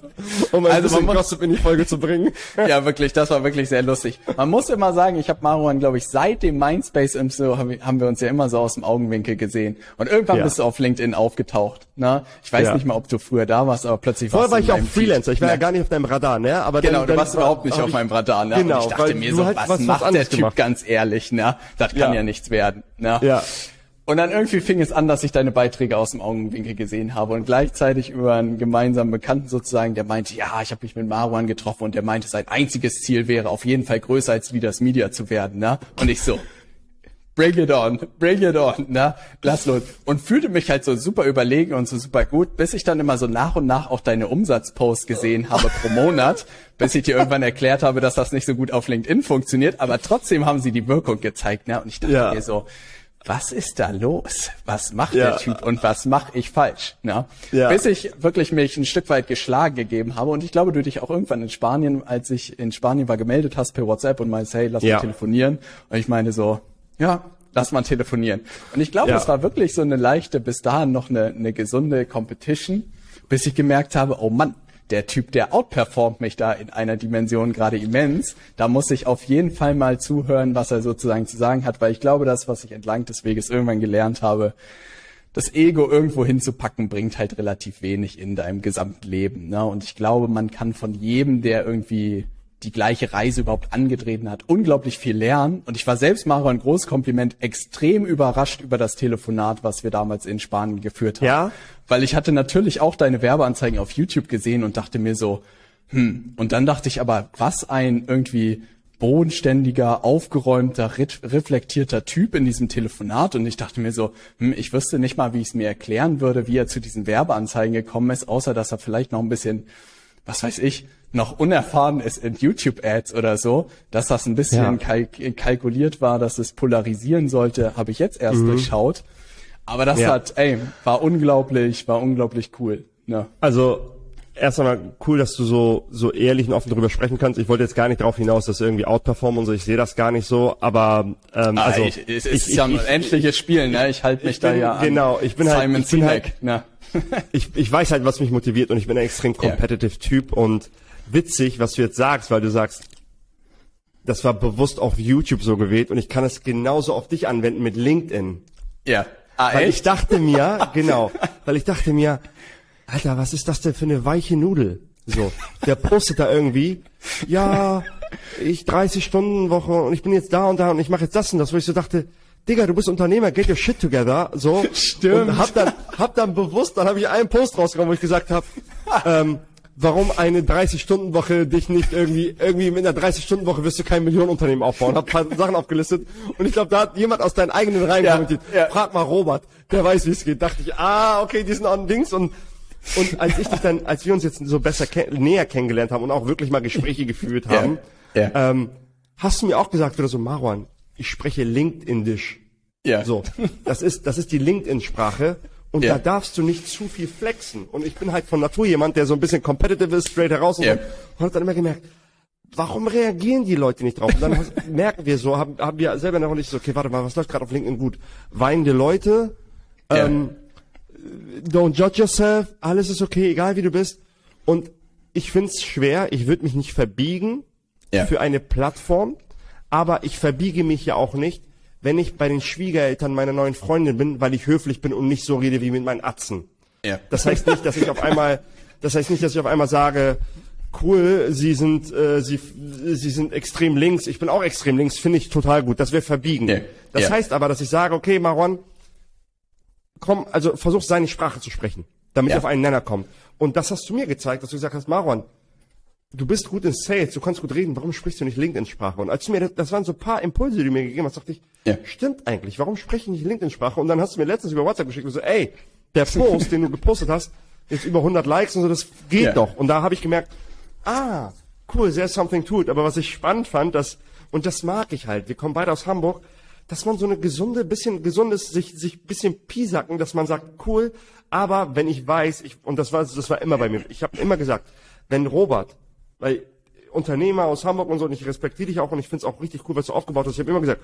um ein also bisschen Gossip in die Folge zu bringen. ja, wirklich, das war wirklich sehr lustig. Man muss immer sagen, ich habe Maruan, glaube ich, seit dem Mindspace und so haben wir uns ja immer so aus dem Augenwinkel gesehen. Und irgendwann ja. bist du auf LinkedIn aufgetaucht. Ne? Ich weiß ja. nicht mal, ob du früher da warst, aber plötzlich Vorher warst du war ich auch Freelancer, ich war ja gar nicht auf deinem Radar, ne? Aber genau, dann, du warst überhaupt nicht auf meinem Radar, ne? Genau, und ich dachte mir so, was, was macht der Typ gemacht. ganz ehrlich, ne? Das kann ja, nichts werden, ne? Ja. Und dann irgendwie fing es an, dass ich deine Beiträge aus dem Augenwinkel gesehen habe und gleichzeitig über einen gemeinsamen Bekannten sozusagen, der meinte, ja, ich habe mich mit Marwan getroffen und der meinte, sein einziges Ziel wäre auf jeden Fall größer als Leaders Media zu werden, ne? Und ich so, bring it on, bring it on, ne? Lass los. Und fühlte mich halt so super überlegen und so super gut, bis ich dann immer so nach und nach auch deine Umsatzposts gesehen habe pro Monat, bis ich dir irgendwann erklärt habe, dass das nicht so gut auf LinkedIn funktioniert, aber trotzdem haben sie die Wirkung gezeigt, ne? Und ich dachte ja. mir so, was ist da los? Was macht ja. der Typ und was mache ich falsch? Ne? Ja. Bis ich wirklich mich ein Stück weit geschlagen gegeben habe und ich glaube, du dich auch irgendwann in Spanien, als ich in Spanien war, gemeldet hast per WhatsApp und meinst, hey, lass ja. mal telefonieren. Und ich meine so, ja, lass mal telefonieren. Und ich glaube, es war wirklich so eine leichte, bis dahin noch eine, eine gesunde Competition, bis ich gemerkt habe, oh Mann, der Typ, der outperformt mich da in einer Dimension gerade immens. Da muss ich auf jeden Fall mal zuhören, was er sozusagen zu sagen hat, weil ich glaube, das, was ich entlang des Weges irgendwann gelernt habe, das Ego irgendwo hinzupacken, bringt halt relativ wenig in deinem Gesamtleben. Ne? Und ich glaube, man kann von jedem, der irgendwie die gleiche Reise überhaupt angetreten hat, unglaublich viel lernen. Und ich war selbst, Maro, ein großes Kompliment, extrem überrascht über das Telefonat, was wir damals in Spanien geführt haben. Ja? Weil ich hatte natürlich auch deine Werbeanzeigen auf YouTube gesehen und dachte mir so, hm. Und dann dachte ich aber, was ein irgendwie bodenständiger, aufgeräumter, reflektierter Typ in diesem Telefonat. Und ich dachte mir so, hm, ich wüsste nicht mal, wie ich es mir erklären würde, wie er zu diesen Werbeanzeigen gekommen ist, außer dass er vielleicht noch ein bisschen, was weiß ich, noch unerfahren ist in YouTube-Ads oder so, dass das ein bisschen ja. kalk kalkuliert war, dass es polarisieren sollte, habe ich jetzt erst mhm. durchschaut. Aber das ja. hat, ey, war unglaublich, war unglaublich cool. Ne? Also erst einmal cool, dass du so so ehrlich und offen darüber sprechen kannst. Ich wollte jetzt gar nicht darauf hinaus, dass irgendwie outperformen und so. Ich sehe das gar nicht so, aber ähm, ah, also ich, es ist ich, ja ein endliches Spiel, ne? Ich halte mich da ja an. Genau, ich bin halt, Simon halt, ich bin halt, ne? ich, ich weiß halt, was mich motiviert und ich bin ein extrem competitive. Typ und witzig, was du jetzt sagst, weil du sagst, das war bewusst auf YouTube so gewählt und ich kann es genauso auf dich anwenden mit LinkedIn. Ja. Ah, weil echt? ich dachte mir, genau, weil ich dachte mir, Alter, was ist das denn für eine weiche Nudel? So, der postet da irgendwie, ja, ich 30 Stunden Woche und ich bin jetzt da und da und ich mache jetzt das und das, wo ich so dachte, Digga, du bist Unternehmer, get your shit together, so. Stimmt. Und hab dann, hab dann bewusst, dann habe ich einen Post rausgekommen, wo ich gesagt habe, ähm, warum eine 30-Stunden-Woche dich nicht irgendwie, irgendwie mit einer 30-Stunden-Woche wirst du kein Millionenunternehmen aufbauen. Hab paar Sachen aufgelistet und ich glaube, da hat jemand aus deinen eigenen Reihen ja, kommentiert. Ja. Frag mal Robert, der weiß, wie es geht. Dachte ich, ah, okay, die sind on Dings und und als ich dich dann, als wir uns jetzt so besser kenn näher kennengelernt haben und auch wirklich mal Gespräche geführt haben, ja, ja. Ähm, hast du mir auch gesagt, wieder so, Marwan, ich spreche LinkedIn-Dish. Ja. So, das ist, das ist die LinkedIn-Sprache. Und ja. da darfst du nicht zu viel flexen. Und ich bin halt von Natur jemand, der so ein bisschen competitive ist, straight heraus und, ja. so. und hab dann immer gemerkt, warum reagieren die Leute nicht drauf? Und dann merken wir so, haben, haben wir selber noch nicht so, okay, warte mal, was läuft gerade auf LinkedIn gut? Weinende Leute, ja. ähm, don't judge yourself, alles ist okay, egal wie du bist. Und ich find's schwer, ich würde mich nicht verbiegen ja. für eine Plattform, aber ich verbiege mich ja auch nicht, wenn ich bei den Schwiegereltern meiner neuen Freundin bin, weil ich höflich bin und nicht so rede wie mit meinen Atzen. Ja. Das heißt nicht, dass ich auf einmal, das heißt nicht, dass ich auf einmal sage, cool, sie sind, äh, sie, sie sind extrem links, ich bin auch extrem links, finde ich total gut. Das wäre verbiegen. Ja. Das ja. heißt aber, dass ich sage, okay, Marwan, komm, also versuch seine Sprache zu sprechen, damit ja. auf einen Nenner kommt. Und das hast du mir gezeigt, dass du gesagt hast, Marwan, du bist gut in Sales, du kannst gut reden, warum sprichst du nicht LinkedIn-Sprache? Und als du mir, das waren so ein paar Impulse, die du mir gegeben hast, dachte ich, ja. stimmt eigentlich, warum spreche ich nicht LinkedIn-Sprache? Und dann hast du mir letztens über WhatsApp geschickt und so, ey, der Post, den du gepostet hast, ist über 100 Likes und so, das geht ja. doch. Und da habe ich gemerkt, ah, cool, there's something to it. Aber was ich spannend fand, dass, und das mag ich halt, wir kommen beide aus Hamburg, dass man so eine gesunde, bisschen gesundes, sich, sich bisschen piesacken, dass man sagt, cool, aber wenn ich weiß, ich, und das war, das war immer bei mir, ich habe immer gesagt, wenn Robert, weil Unternehmer aus Hamburg und so, und ich respektiere dich auch und ich finde es auch richtig cool, was du aufgebaut hast, ich habe immer gesagt,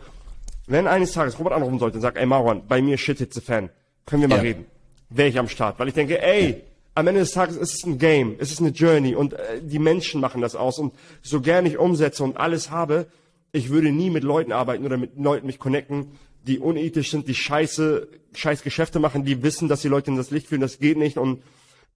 wenn eines Tages Robert anrufen sollte und sagt, ey Marwan, bei mir shit hits a fan, können wir mal ja. reden, wäre ich am Start, weil ich denke, ey, ja. am Ende des Tages ist es ein Game, ist es ist eine Journey und äh, die Menschen machen das aus und so gerne ich umsetze und alles habe, ich würde nie mit Leuten arbeiten oder mit Leuten mich connecten, die unethisch sind, die scheiße, scheiß Geschäfte machen, die wissen, dass die Leute in das Licht führen, das geht nicht. Und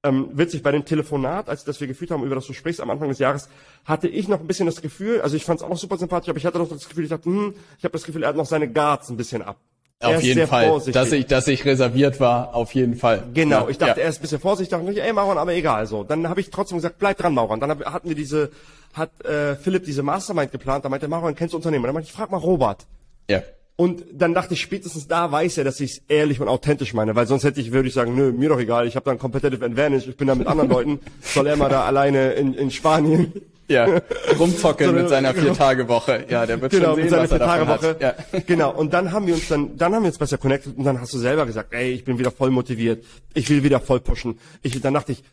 ähm, witzig, bei dem Telefonat, als das wir geführt haben, über das du sprichst, am Anfang des Jahres, hatte ich noch ein bisschen das Gefühl, also ich fand es auch super sympathisch, aber ich hatte noch das Gefühl, ich dachte, hm, ich habe das Gefühl, er hat noch seine Guards ein bisschen ab. Auf jeden Fall, vorsichtig. dass ich, dass ich reserviert war, auf jeden Fall. Genau, ja, ich dachte, ja. er ist ein bisschen vorsichtig, dachte ich, ey Mauern, aber egal, so. Dann habe ich trotzdem gesagt, bleib dran, Mauern. Dann hab, hatten wir diese, hat äh, Philipp diese Mastermind geplant, da meinte Mauern, kennst du Unternehmen? Dann meinte ich, frag mal Robert. Ja. Und dann dachte ich, spätestens da weiß er, dass ich es ehrlich und authentisch meine, weil sonst hätte ich, würde ich sagen, nö, mir doch egal, ich habe da ein Competitive Advantage, ich bin da mit anderen Leuten, soll er mal da alleine in, in Spanien ja, rumzocken so, mit seiner Vier-Tage-Woche. Ja, der wird genau, schon sehen, was er davon hat. Ja. Genau, und dann haben wir uns dann, dann haben wir uns besser connected und dann hast du selber gesagt, ey, ich bin wieder voll motiviert, ich will wieder voll pushen. Ich, dann dachte ich,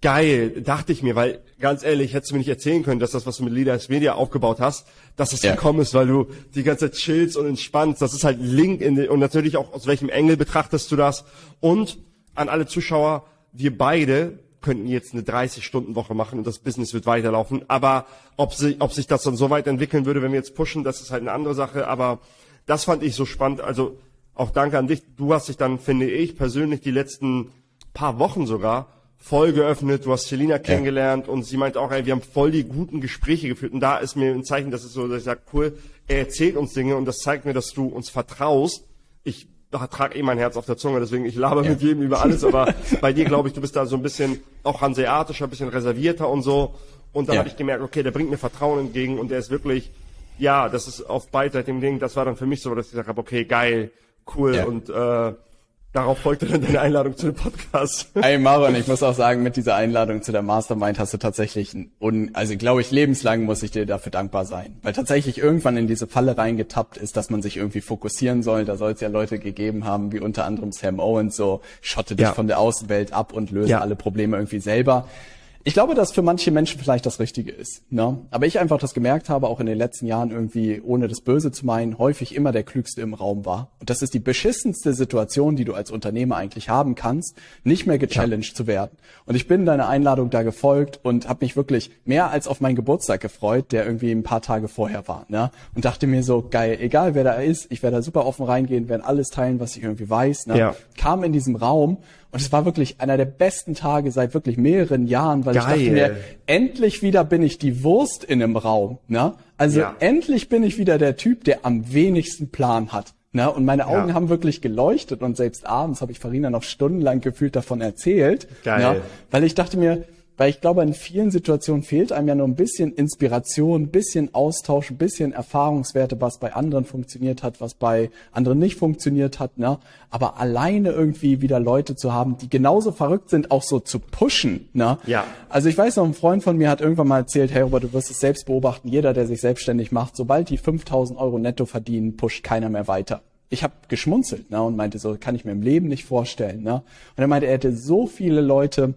geil, dachte ich mir, weil ganz ehrlich, hättest du mir nicht erzählen können, dass das, was du mit Leaders Media aufgebaut hast, dass das ja. gekommen ist, weil du die ganze Zeit chillst und entspannst. Das ist halt Link in den, und natürlich auch aus welchem Engel betrachtest du das. Und an alle Zuschauer, wir beide könnten jetzt eine 30-Stunden-Woche machen und das Business wird weiterlaufen. Aber ob, sie, ob sich das dann so weit entwickeln würde, wenn wir jetzt pushen, das ist halt eine andere Sache. Aber das fand ich so spannend. Also auch danke an dich. Du hast dich dann, finde ich, persönlich die letzten paar Wochen sogar voll geöffnet. Du hast Selina kennengelernt ja. und sie meint auch, ey, wir haben voll die guten Gespräche geführt. Und da ist mir ein Zeichen, dass es so, dass ich sage, cool, er erzählt uns Dinge und das zeigt mir, dass du uns vertraust. Ich trage eh mein Herz auf der Zunge, deswegen ich laber ja. mit jedem über alles, aber bei dir glaube ich, du bist da so ein bisschen auch hanseatischer, ein bisschen reservierter und so. Und dann ja. habe ich gemerkt, okay, der bringt mir Vertrauen entgegen und der ist wirklich, ja, das ist auf beidseitigem Ding. Das war dann für mich so, dass ich gesagt habe, okay, geil, cool ja. und äh, Darauf folgte dann deine Einladung zu dem Podcast. Ey, Maron, ich muss auch sagen, mit dieser Einladung zu der Mastermind hast du tatsächlich, un also glaube ich, lebenslang muss ich dir dafür dankbar sein. Weil tatsächlich irgendwann in diese Falle reingetappt ist, dass man sich irgendwie fokussieren soll. Da soll es ja Leute gegeben haben, wie unter anderem Sam Owens, so schotte dich ja. von der Außenwelt ab und löse ja. alle Probleme irgendwie selber. Ich glaube, dass für manche Menschen vielleicht das Richtige ist. Ne? Aber ich einfach das gemerkt habe, auch in den letzten Jahren irgendwie, ohne das Böse zu meinen, häufig immer der Klügste im Raum war. Und das ist die beschissenste Situation, die du als Unternehmer eigentlich haben kannst, nicht mehr gechallenged ja. zu werden. Und ich bin deiner Einladung da gefolgt und habe mich wirklich mehr als auf meinen Geburtstag gefreut, der irgendwie ein paar Tage vorher war. Ne? Und dachte mir so, geil, egal wer da ist, ich werde da super offen reingehen, werde alles teilen, was ich irgendwie weiß. Ne? Ja. Kam in diesem Raum und es war wirklich einer der besten Tage seit wirklich mehreren Jahren, weil Geil. ich dachte mir, endlich wieder bin ich die Wurst in einem Raum. Ne? Also ja. endlich bin ich wieder der Typ, der am wenigsten Plan hat. Ne? Und meine Augen ja. haben wirklich geleuchtet und selbst abends habe ich Farina noch stundenlang gefühlt davon erzählt. Geil. Ne? Weil ich dachte mir, weil ich glaube, in vielen Situationen fehlt einem ja nur ein bisschen Inspiration, ein bisschen Austausch, ein bisschen Erfahrungswerte, was bei anderen funktioniert hat, was bei anderen nicht funktioniert hat. Ne? Aber alleine irgendwie wieder Leute zu haben, die genauso verrückt sind, auch so zu pushen. Ne? Ja. Also ich weiß noch, ein Freund von mir hat irgendwann mal erzählt, hey Robert, du wirst es selbst beobachten, jeder, der sich selbstständig macht, sobald die 5000 Euro netto verdienen, pusht keiner mehr weiter ich habe geschmunzelt ne, und meinte so, kann ich mir im Leben nicht vorstellen. Ne? Und er meinte, er hätte so viele Leute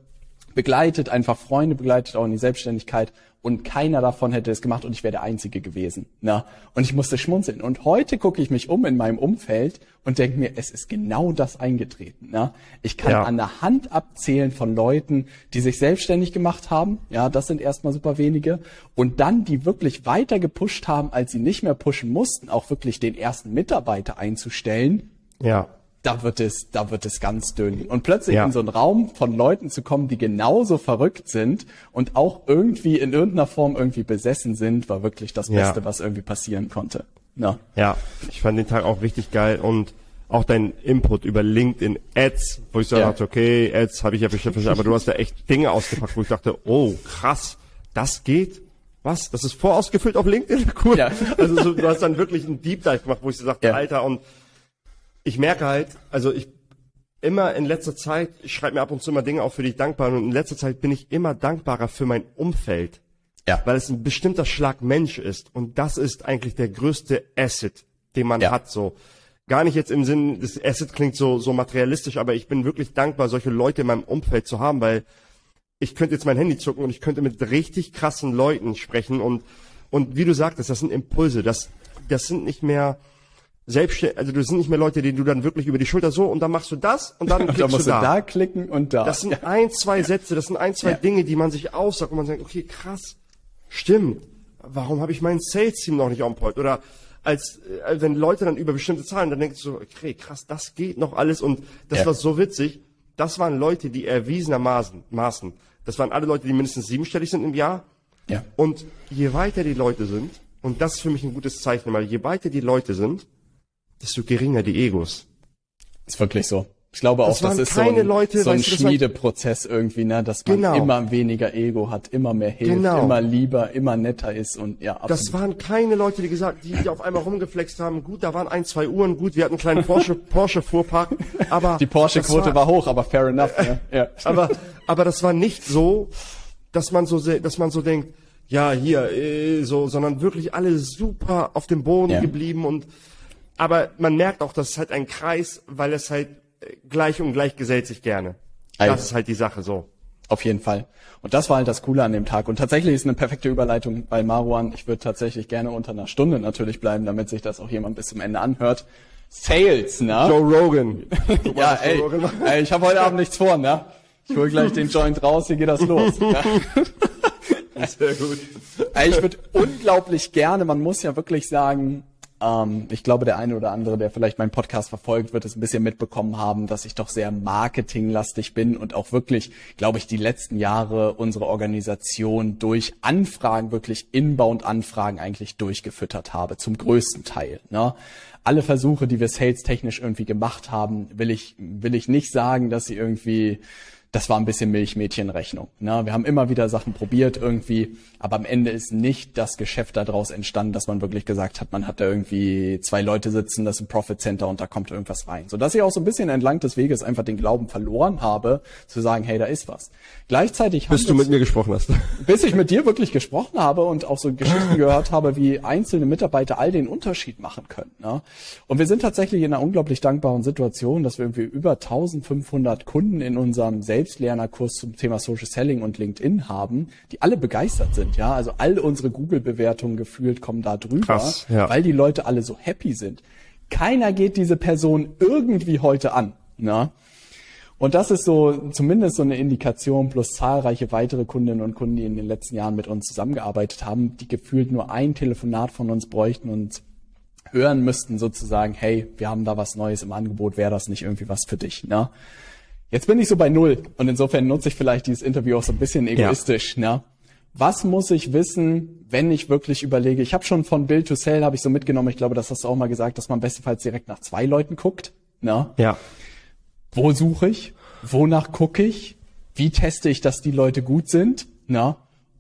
begleitet, einfach Freunde begleitet, auch in die Selbstständigkeit und keiner davon hätte es gemacht und ich wäre der Einzige gewesen. Na? Und ich musste schmunzeln. Und heute gucke ich mich um in meinem Umfeld und denke mir, es ist genau das eingetreten. Na? Ich kann ja. an der Hand abzählen von Leuten, die sich selbstständig gemacht haben. Ja, das sind erstmal super wenige. Und dann, die wirklich weiter gepusht haben, als sie nicht mehr pushen mussten, auch wirklich den ersten Mitarbeiter einzustellen. Ja da wird es, da wird es ganz dünn. Und plötzlich ja. in so einen Raum von Leuten zu kommen, die genauso verrückt sind und auch irgendwie in irgendeiner Form irgendwie besessen sind, war wirklich das Beste, ja. was irgendwie passieren konnte. Ja. ja, ich fand den Tag auch richtig geil und auch dein Input über LinkedIn Ads, wo ich so ja. dachte, okay, Ads habe ich ja bestimmt, aber du hast da echt Dinge ausgepackt, wo ich dachte, oh, krass, das geht? Was? Das ist vorausgefüllt auf LinkedIn? Cool. Ja. Also so, du hast dann wirklich einen Deep Dive gemacht, wo ich so sagte. Alter, und ich merke halt, also ich immer in letzter Zeit, ich schreibe mir ab und zu immer Dinge auf, für die ich dankbar bin, und in letzter Zeit bin ich immer dankbarer für mein Umfeld. Ja. Weil es ein bestimmter Schlag Mensch ist. Und das ist eigentlich der größte Asset, den man ja. hat, so. Gar nicht jetzt im Sinn, das Asset klingt so, so materialistisch, aber ich bin wirklich dankbar, solche Leute in meinem Umfeld zu haben, weil ich könnte jetzt mein Handy zucken und ich könnte mit richtig krassen Leuten sprechen und, und wie du sagtest, das sind Impulse, das, das sind nicht mehr, selbstständig, also du sind nicht mehr Leute, denen du dann wirklich über die Schulter so und dann machst du das und dann klickst und dann musst du da. da klicken und da. Das sind ja. ein, zwei Sätze, das sind ein, zwei ja. Dinge, die man sich aussagt und man sagt, okay, krass, stimmt. Warum habe ich mein Sales-Team noch nicht on point? Oder als äh, wenn Leute dann über bestimmte Zahlen, dann denkst du so, okay, krass, das geht noch alles und das ja. war so witzig. Das waren Leute, die erwiesenermaßen, Maßen, das waren alle Leute, die mindestens siebenstellig sind im Jahr. Ja. Und je weiter die Leute sind, und das ist für mich ein gutes Zeichen, weil je weiter die Leute sind, desto geringer die Egos. Ist wirklich so. Ich glaube das auch, das ist so ein, Leute, so ein Schmiedeprozess irgendwie, ne, dass man genau. immer weniger Ego hat, immer mehr hilft, genau. immer lieber, immer netter ist und ja. Absolut. Das waren keine Leute, die gesagt, die, die auf einmal rumgeflext haben. Gut, da waren ein, zwei Uhren, gut, wir hatten einen kleinen Porsche, Porsche Fuhrpark, aber die Porsche-Quote war, war, hoch, aber fair enough. ne? ja. Aber aber das war nicht so, dass man so, dass man so denkt, ja hier äh, so, sondern wirklich alle super auf dem Boden ja. geblieben und aber man merkt auch, das ist halt ein Kreis, weil es halt äh, gleich und gleich gesellt sich gerne. Also, das ist halt die Sache so. Auf jeden Fall. Und das war halt das Coole an dem Tag. Und tatsächlich ist eine perfekte Überleitung bei Maruan. Ich würde tatsächlich gerne unter einer Stunde natürlich bleiben, damit sich das auch jemand bis zum Ende anhört. Sales, ne? Joe Rogan. ja, ey, Rogan ey, ich habe heute Abend nichts vor, ne? Ich hol gleich den Joint raus, hier geht das los. Sehr gut. Ey, ich würde unglaublich gerne, man muss ja wirklich sagen, Ähm, ich glaube, der eine oder andere, der vielleicht meinen Podcast verfolgt, wird es ein bisschen mitbekommen haben, dass ich doch sehr marketinglastig bin und auch wirklich, glaube ich, die letzten Jahre unsere Organisation durch Anfragen, wirklich Inbound-Anfragen eigentlich durchgefüttert habe, zum größten Teil. Ne? Alle Versuche, die wir sales-technisch irgendwie gemacht haben, will ich, will ich nicht sagen, dass sie irgendwie das war ein bisschen Milchmädchenrechnung. Ne? Wir haben immer wieder Sachen probiert irgendwie, aber am Ende ist nicht das Geschäft daraus entstanden, dass man wirklich gesagt hat, man hat da irgendwie zwei Leute sitzen, das ist ein Profit Center und da kommt irgendwas rein. So dass ich auch so ein bisschen entlang des Weges einfach den Glauben verloren habe, zu sagen, hey, da ist was. Gleichzeitig bis du mit mir gesprochen hast. Bis ich mit dir wirklich gesprochen habe und auch so Geschichten gehört habe, wie einzelne Mitarbeiter all den Unterschied machen können. Ne? Und wir sind tatsächlich in einer unglaublich dankbaren Situation, dass wir irgendwie über 1500 Kunden in unserem Selbst Selbstlernerkurs zum Thema Social Selling und LinkedIn haben, die alle begeistert sind, ja. Also all unsere Google-Bewertungen gefühlt kommen da drüber, Krass, ja. weil die Leute alle so happy sind. Keiner geht diese Person irgendwie heute an, ne? Und das ist so zumindest so eine Indikation plus zahlreiche weitere Kundinnen und Kunden, die in den letzten Jahren mit uns zusammengearbeitet haben, die gefühlt nur ein Telefonat von uns bräuchten und hören müssten sozusagen, hey, wir haben da was Neues im Angebot, wäre das nicht irgendwie was für dich? Ne? Jetzt bin ich so bei Null und insofern nutze ich vielleicht dieses Interview auch so ein bisschen egoistisch. Ja. Ne? Was muss ich wissen, wenn ich wirklich überlege? Ich habe schon von Build to Sell habe ich so mitgenommen. Ich glaube, das hast du auch mal gesagt, dass man bestenfalls direkt nach zwei Leuten guckt. Ne? Ja. Wo suche ich? Wonach gucke ich? Wie teste ich, dass die Leute gut sind? Ne?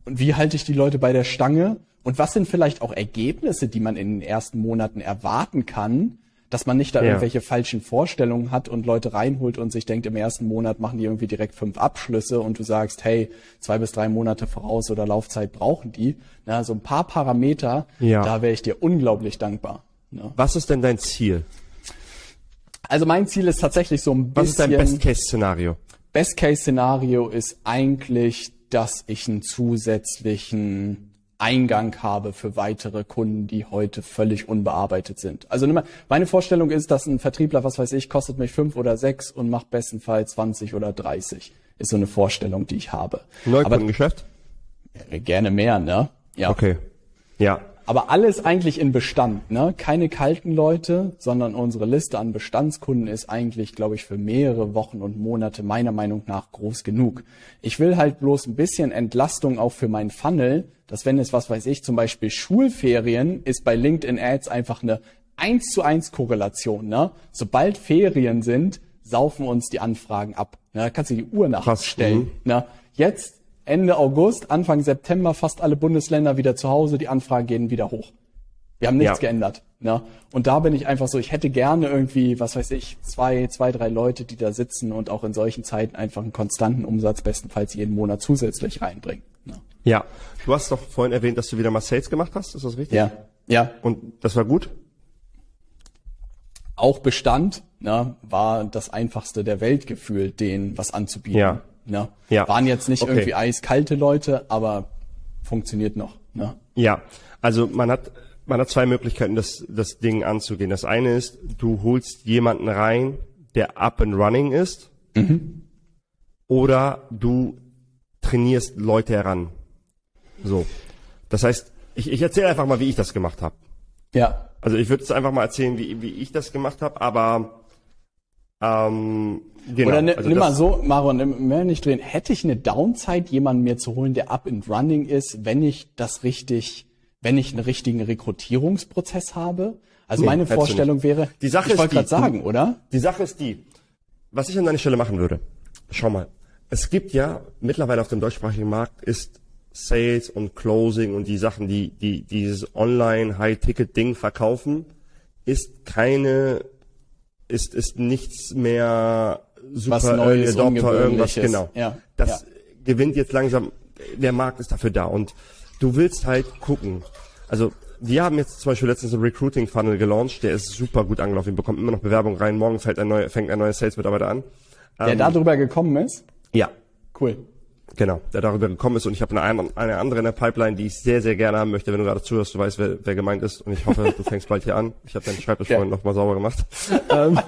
Und wie halte ich die Leute bei der Stange? Und was sind vielleicht auch Ergebnisse, die man in den ersten Monaten erwarten kann, dass man nicht da ja. irgendwelche falschen Vorstellungen hat und Leute reinholt und sich denkt, im ersten Monat machen die irgendwie direkt fünf Abschlüsse und du sagst, hey, zwei bis drei Monate voraus oder Laufzeit brauchen die. Na, so ein paar Parameter, ja. da wäre ich dir unglaublich dankbar. Ne? Was ist denn dein Ziel? Also mein Ziel ist tatsächlich so ein bisschen. Was ist dein Best-Case-Szenario? Best-Case-Szenario ist eigentlich, dass ich einen zusätzlichen Eingang habe für weitere Kunden, die heute völlig unbearbeitet sind. Also meine Vorstellung ist, dass ein Vertriebler, was weiß ich, kostet mich fünf oder sechs und macht bestenfalls 20 oder 30. Ist so eine Vorstellung, die ich habe. Neukundengeschäft? Gerne mehr, ne? Ja. Okay. Ja. Aber alles eigentlich in Bestand, ne? Keine kalten Leute, sondern unsere Liste an Bestandskunden ist eigentlich, glaube ich, für mehrere Wochen und Monate meiner Meinung nach groß genug. Ich will halt bloß ein bisschen Entlastung auch für meinen Funnel, dass wenn es, was weiß ich, zum Beispiel Schulferien ist bei LinkedIn Ads einfach eine eins zu eins Korrelation, ne? Sobald Ferien sind, saufen uns die Anfragen ab. Ne? Da kannst du die Uhr nachstellen. Mhm. Ne? Jetzt Ende August, Anfang September fast alle Bundesländer wieder zu Hause, die Anfragen gehen wieder hoch. Wir haben nichts ja. geändert. Ne? Und da bin ich einfach so, ich hätte gerne irgendwie, was weiß ich, zwei, zwei, drei Leute, die da sitzen und auch in solchen Zeiten einfach einen konstanten Umsatz bestenfalls jeden Monat zusätzlich reinbringen. Ne? Ja, du hast doch vorhin erwähnt, dass du wieder mal Sales gemacht hast, ist das richtig? Ja, ja. Und das war gut? Auch Bestand ne, war das einfachste der Welt gefühlt, denen was anzubieten. Ja. Ne? Ja. Waren jetzt nicht okay. irgendwie eiskalte Leute, aber funktioniert noch. Ne? Ja, also man hat man hat zwei Möglichkeiten, das, das Ding anzugehen. Das eine ist, du holst jemanden rein, der up and running ist, mhm. oder du trainierst Leute heran. So. Das heißt, ich, ich erzähle einfach mal, wie ich das gemacht habe. Ja. Also ich würde es einfach mal erzählen, wie, wie ich das gemacht habe, aber ähm, Genau. Oder ne, also nimm mal so, Maron, mehr nicht drehen. Hätte ich eine Downside, jemanden mir zu holen, der up and running ist, wenn ich das richtig, wenn ich einen richtigen Rekrutierungsprozess habe? Also nee, meine Vorstellung wäre, die Sache ich wollte gerade sagen, oder? Die Sache ist die, was ich an deiner Stelle machen würde. Schau mal, es gibt ja mittlerweile auf dem deutschsprachigen Markt ist Sales und Closing und die Sachen, die, die dieses Online High-Ticket-Ding verkaufen, ist keine, ist, ist nichts mehr super was Neues, Adopter, irgendwas, genau. Ja, das ja. gewinnt jetzt langsam, der Markt ist dafür da und du willst halt gucken. Also, wir haben jetzt zum Beispiel letztens einen Recruiting Funnel gelauncht, der ist super gut angelaufen, wir bekommen immer noch Bewerbung rein, morgen fällt ein neuer, fängt ein neuer Sales-Mitarbeiter an. Der ähm, darüber gekommen ist? Ja. Cool. Genau, der darüber gekommen ist und ich habe eine, eine andere in der Pipeline, die ich sehr, sehr gerne haben möchte. Wenn du gerade zuhörst, du weißt, wer, wer gemeint ist und ich hoffe, du fängst bald hier an. Ich habe deinen Schreibtisch ja. vorhin nochmal sauber gemacht. ähm,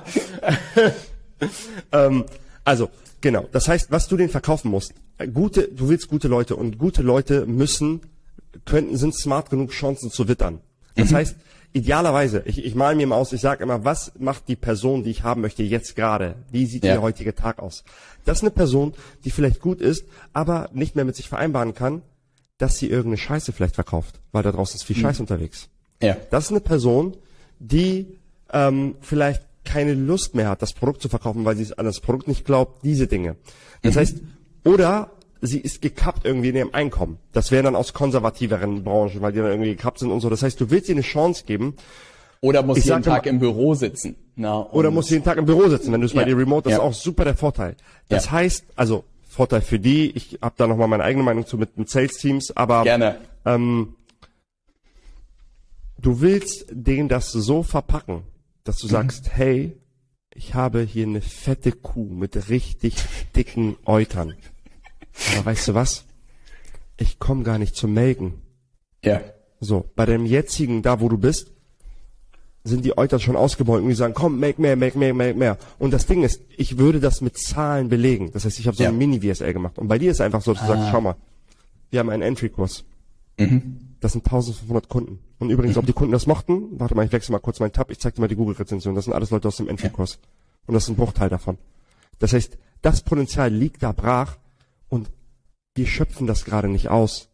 ähm, also, genau. Das heißt, was du den verkaufen musst, äh, gute, du willst gute Leute und gute Leute müssen, könnten, sind smart genug, Chancen zu wittern. Das mhm. heißt, idealerweise, ich, ich male mir mal aus, ich sage immer, was macht die Person, die ich haben möchte, jetzt gerade? Wie sieht Ja. ihr heutige Tag aus? Das ist eine Person, die vielleicht gut ist, aber nicht mehr mit sich vereinbaren kann, dass sie irgendeine Scheiße vielleicht verkauft, weil da draußen ist viel Scheiß unterwegs. Ja. Das ist eine Person, die ähm, vielleicht keine Lust mehr hat, das Produkt zu verkaufen, weil sie an das Produkt nicht glaubt, diese Dinge. Das heißt, oder sie ist gekappt irgendwie in ihrem Einkommen. Das wäre dann aus konservativeren Branchen, weil die dann irgendwie gekappt sind und so. Das heißt, du willst ihr eine Chance geben Oder muss Ich jeden Tag immer- im Büro sitzen. Na, und- oder musst jeden Tag im Büro sitzen. Wenn du es bei Ja. dir remote, das Ja. ist auch super der Vorteil. Das Ja. heißt, also Vorteil für die, ich habe da nochmal meine eigene Meinung zu mit, mit Sales-Teams, aber Gerne. ähm, du willst denen das so verpacken, dass du sagst, hey, ich habe hier eine fette Kuh mit richtig dicken Eutern. Aber weißt du was? Ich komme gar nicht zum Melken. Ja. So, bei dem jetzigen, da wo du bist, sind die Eutern schon ausgebeugt und die sagen, komm, make mehr, make mehr, make mehr. Und das Ding ist, ich würde das mit Zahlen belegen. Das heißt, ich habe so Ja. ein Mini-VSL gemacht. Und bei dir ist einfach so, dass du sagst, schau mal, wir haben einen Entry-Kurs. Das sind 1500 Kunden. Und übrigens, ob die Kunden das mochten, warte mal, ich wechsle mal kurz meinen Tab, ich zeig dir mal die Google-Rezension. Das sind alles Leute aus dem Entry-Kurs. Und das ist ein Bruchteil davon. Das heißt, das Potenzial liegt da brach wir schöpfen das gerade nicht aus.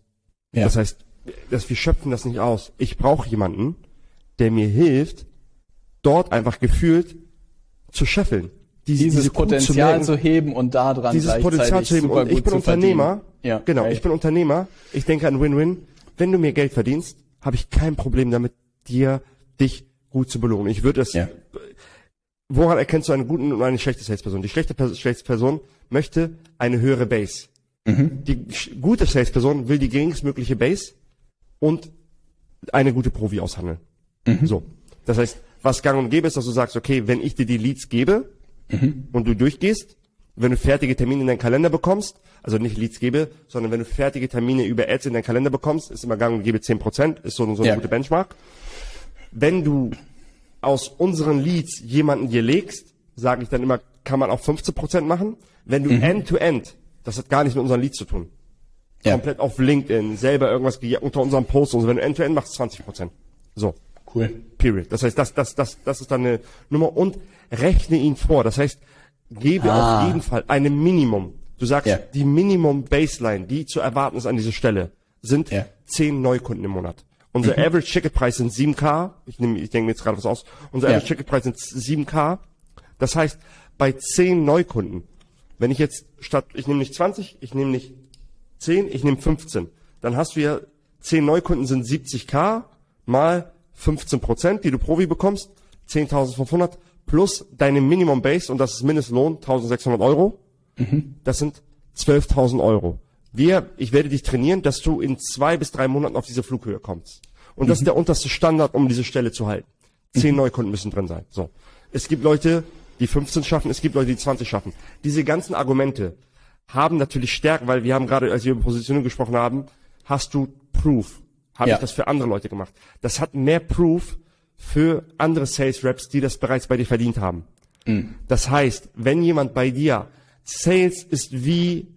Ja. Das heißt, dass wir schöpfen das nicht aus. Ich brauche jemanden, der mir hilft, dort einfach gefühlt zu scheffeln. Diese, Dieses diese Potenzial melken, zu heben und daran dieses gleichzeitig Potenzial zu heben. Und ich bin zu Unternehmer. Ja. Genau, Geil. ich bin Unternehmer. Ich denke an Win-Win. Wenn du mir Geld verdienst, habe ich kein Problem damit, dir dich gut zu belohnen. Ich würde es. Ja. Woran erkennst du eine gute und eine schlechte Salesperson? Die schlechte schlechte Person möchte eine höhere Base. Mhm. Die gute Salesperson will die geringstmögliche Base und eine gute Provi aushandeln. Mhm. So. Das heißt, was gang und gäbe ist, dass du sagst, okay, wenn ich dir die Leads gebe Mhm. und du durchgehst, wenn du fertige Termine in deinen Kalender bekommst, also nicht Leads gebe, sondern wenn du fertige Termine über Ads in deinen Kalender bekommst, ist immer gang und gäbe 10%, ist so, so eine Ja. gute Benchmark. Wenn du aus unseren Leads jemanden dir legst, sage ich dann immer, kann man auch 15% machen. Wenn Mhm. du End-to-End, das hat gar nichts mit unseren Leads zu tun, Ja. komplett auf LinkedIn, selber irgendwas ge- unter unserem Post und so, wenn du End-to-End machst, 20%. So. Cool. Period. Das heißt, das, das, das, das ist dann eine Nummer und rechne ihn vor. Das heißt, gebe Ah. auf jeden Fall eine Minimum. Du sagst, Ja. die Minimum Baseline, die zu erwarten ist an dieser Stelle, sind Ja. Mhm. 10 Neukunden im Monat. Unser Average Ticket Preis sind 7K. Ich nehme, ich denke mir jetzt gerade was aus. Unser Ja. Average Ticket Preis sind 7K. Das heißt, bei 10 Neukunden, wenn ich jetzt statt, ich nehme nicht 20, ich nehme nicht 10, ich nehme 15. Dann hast du ja 10 Neukunden sind 70k mal 15 Prozent, die du Provi bekommst, 10.500 plus deine Minimum Base und das ist Mindestlohn 1.600 Euro. Das sind 12.000 Euro. Wir, ich werde dich trainieren, dass du in zwei bis drei Monaten auf diese Flughöhe kommst. Und das ist der unterste Standard, um diese Stelle zu halten. Zehn Neukunden müssen drin sein. So. Es gibt Leute, die 15 schaffen, es gibt Leute, die 20 schaffen. Diese ganzen Argumente haben natürlich Stärken, weil wir haben gerade, als wir über Positionierung gesprochen haben, hast du Proof. Habe Ja. ich das für andere Leute gemacht. Das hat mehr Proof für andere Sales Reps, die das bereits bei dir verdient haben. Das heißt, wenn jemand bei dir, Sales ist wie,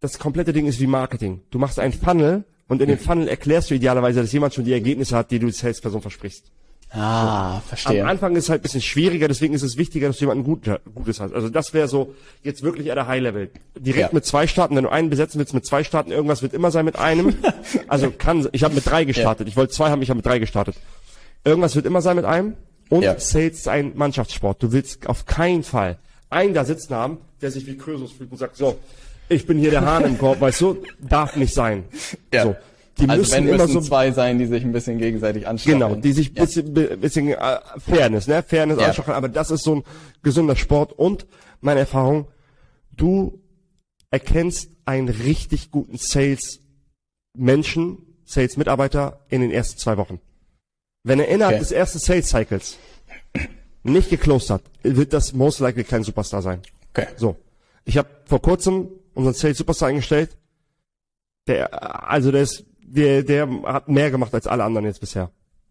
das komplette Ding ist wie Marketing. Du machst einen Funnel und in dem Funnel erklärst du idealerweise, dass jemand schon die Ergebnisse hat, die du Salesperson versprichst. Ah, Am verstehe. Anfang ist es halt ein bisschen schwieriger, deswegen ist es wichtiger, dass du jemanden gut, Gutes hast. Also das wäre so jetzt wirklich eher der High-Level. Direkt Ja. mit zwei starten, wenn du einen besetzen willst mit zwei starten, irgendwas wird immer sein mit einem. Also kann, ich habe mit drei gestartet. Ich wollte zwei haben, ich habe mit drei gestartet. Irgendwas wird immer sein mit einem. Und Ja. Sales ist ein Mannschaftssport. Du willst auf keinen Fall einen da sitzen haben, der sich wie Krösus fühlt und sagt, so, ich bin hier der Hahn im Korb, weißt du, darf nicht sein. Ja. So. Die also müssen wenn immer müssen so zwei sein, die sich ein bisschen gegenseitig anstacheln. Genau, die sich ja. bisschen, bi- bisschen äh, Fairness, ne? Fairness Ja. anschauen, aber das ist so ein gesunder Sport und meine Erfahrung, du erkennst einen richtig guten Sales Menschen, Sales Mitarbeiter in den ersten zwei Wochen. Wenn er innerhalb Okay. des ersten Sales Cycles nicht geclosed hat, wird das most likely kein Superstar sein. Okay. So. Ich habe vor kurzem unseren Sales Superstar eingestellt. Der, also der ist, der, der hat mehr gemacht als alle anderen jetzt bisher.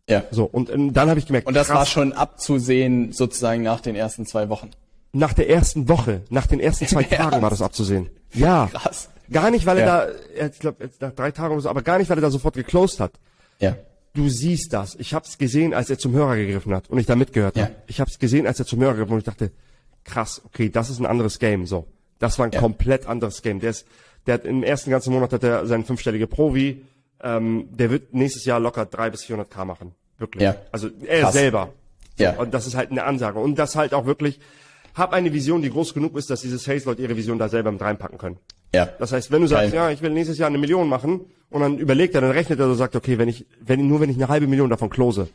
Ja. So, und ähm, dann habe ich gemerkt, Und das krass, war schon abzusehen, sozusagen nach den ersten zwei Wochen. nach der ersten Woche, nach den ersten zwei Tagen war das abzusehen. Ja. Krass. Gar nicht, weil er Ja. da, er- ich glaube, nach drei Tagen oder so, aber gar nicht, weil er da sofort geclosed hat. Ja. du siehst das. Ich habe es gesehen, als er zum Hörer gegriffen hat und ich da mitgehört Ja. habe. Ich habe es gesehen, als er zum Hörer gegriffen hat und ich dachte, krass, okay, das ist ein anderes Game. So, das war ein Ja. komplett anderes Game. Der ist, der hat im ersten ganzen Monat hat er seinen fünfstellige Provi. Ähm, der wird nächstes Jahr locker drei bis 400 k machen, wirklich. Ja. Also er Krass. selber. Ja. Und das ist halt eine Ansage und das halt auch wirklich. Hab eine Vision, die groß genug ist, dass diese Sales-Leute ihre Vision da selber mit reinpacken können. Ja. Das heißt, wenn du sagst, Geil. ja, ich will nächstes Jahr eine Million machen und dann überlegt er, dann rechnet er und sagt, okay, wenn ich, wenn nur wenn ich eine halbe Million davon close,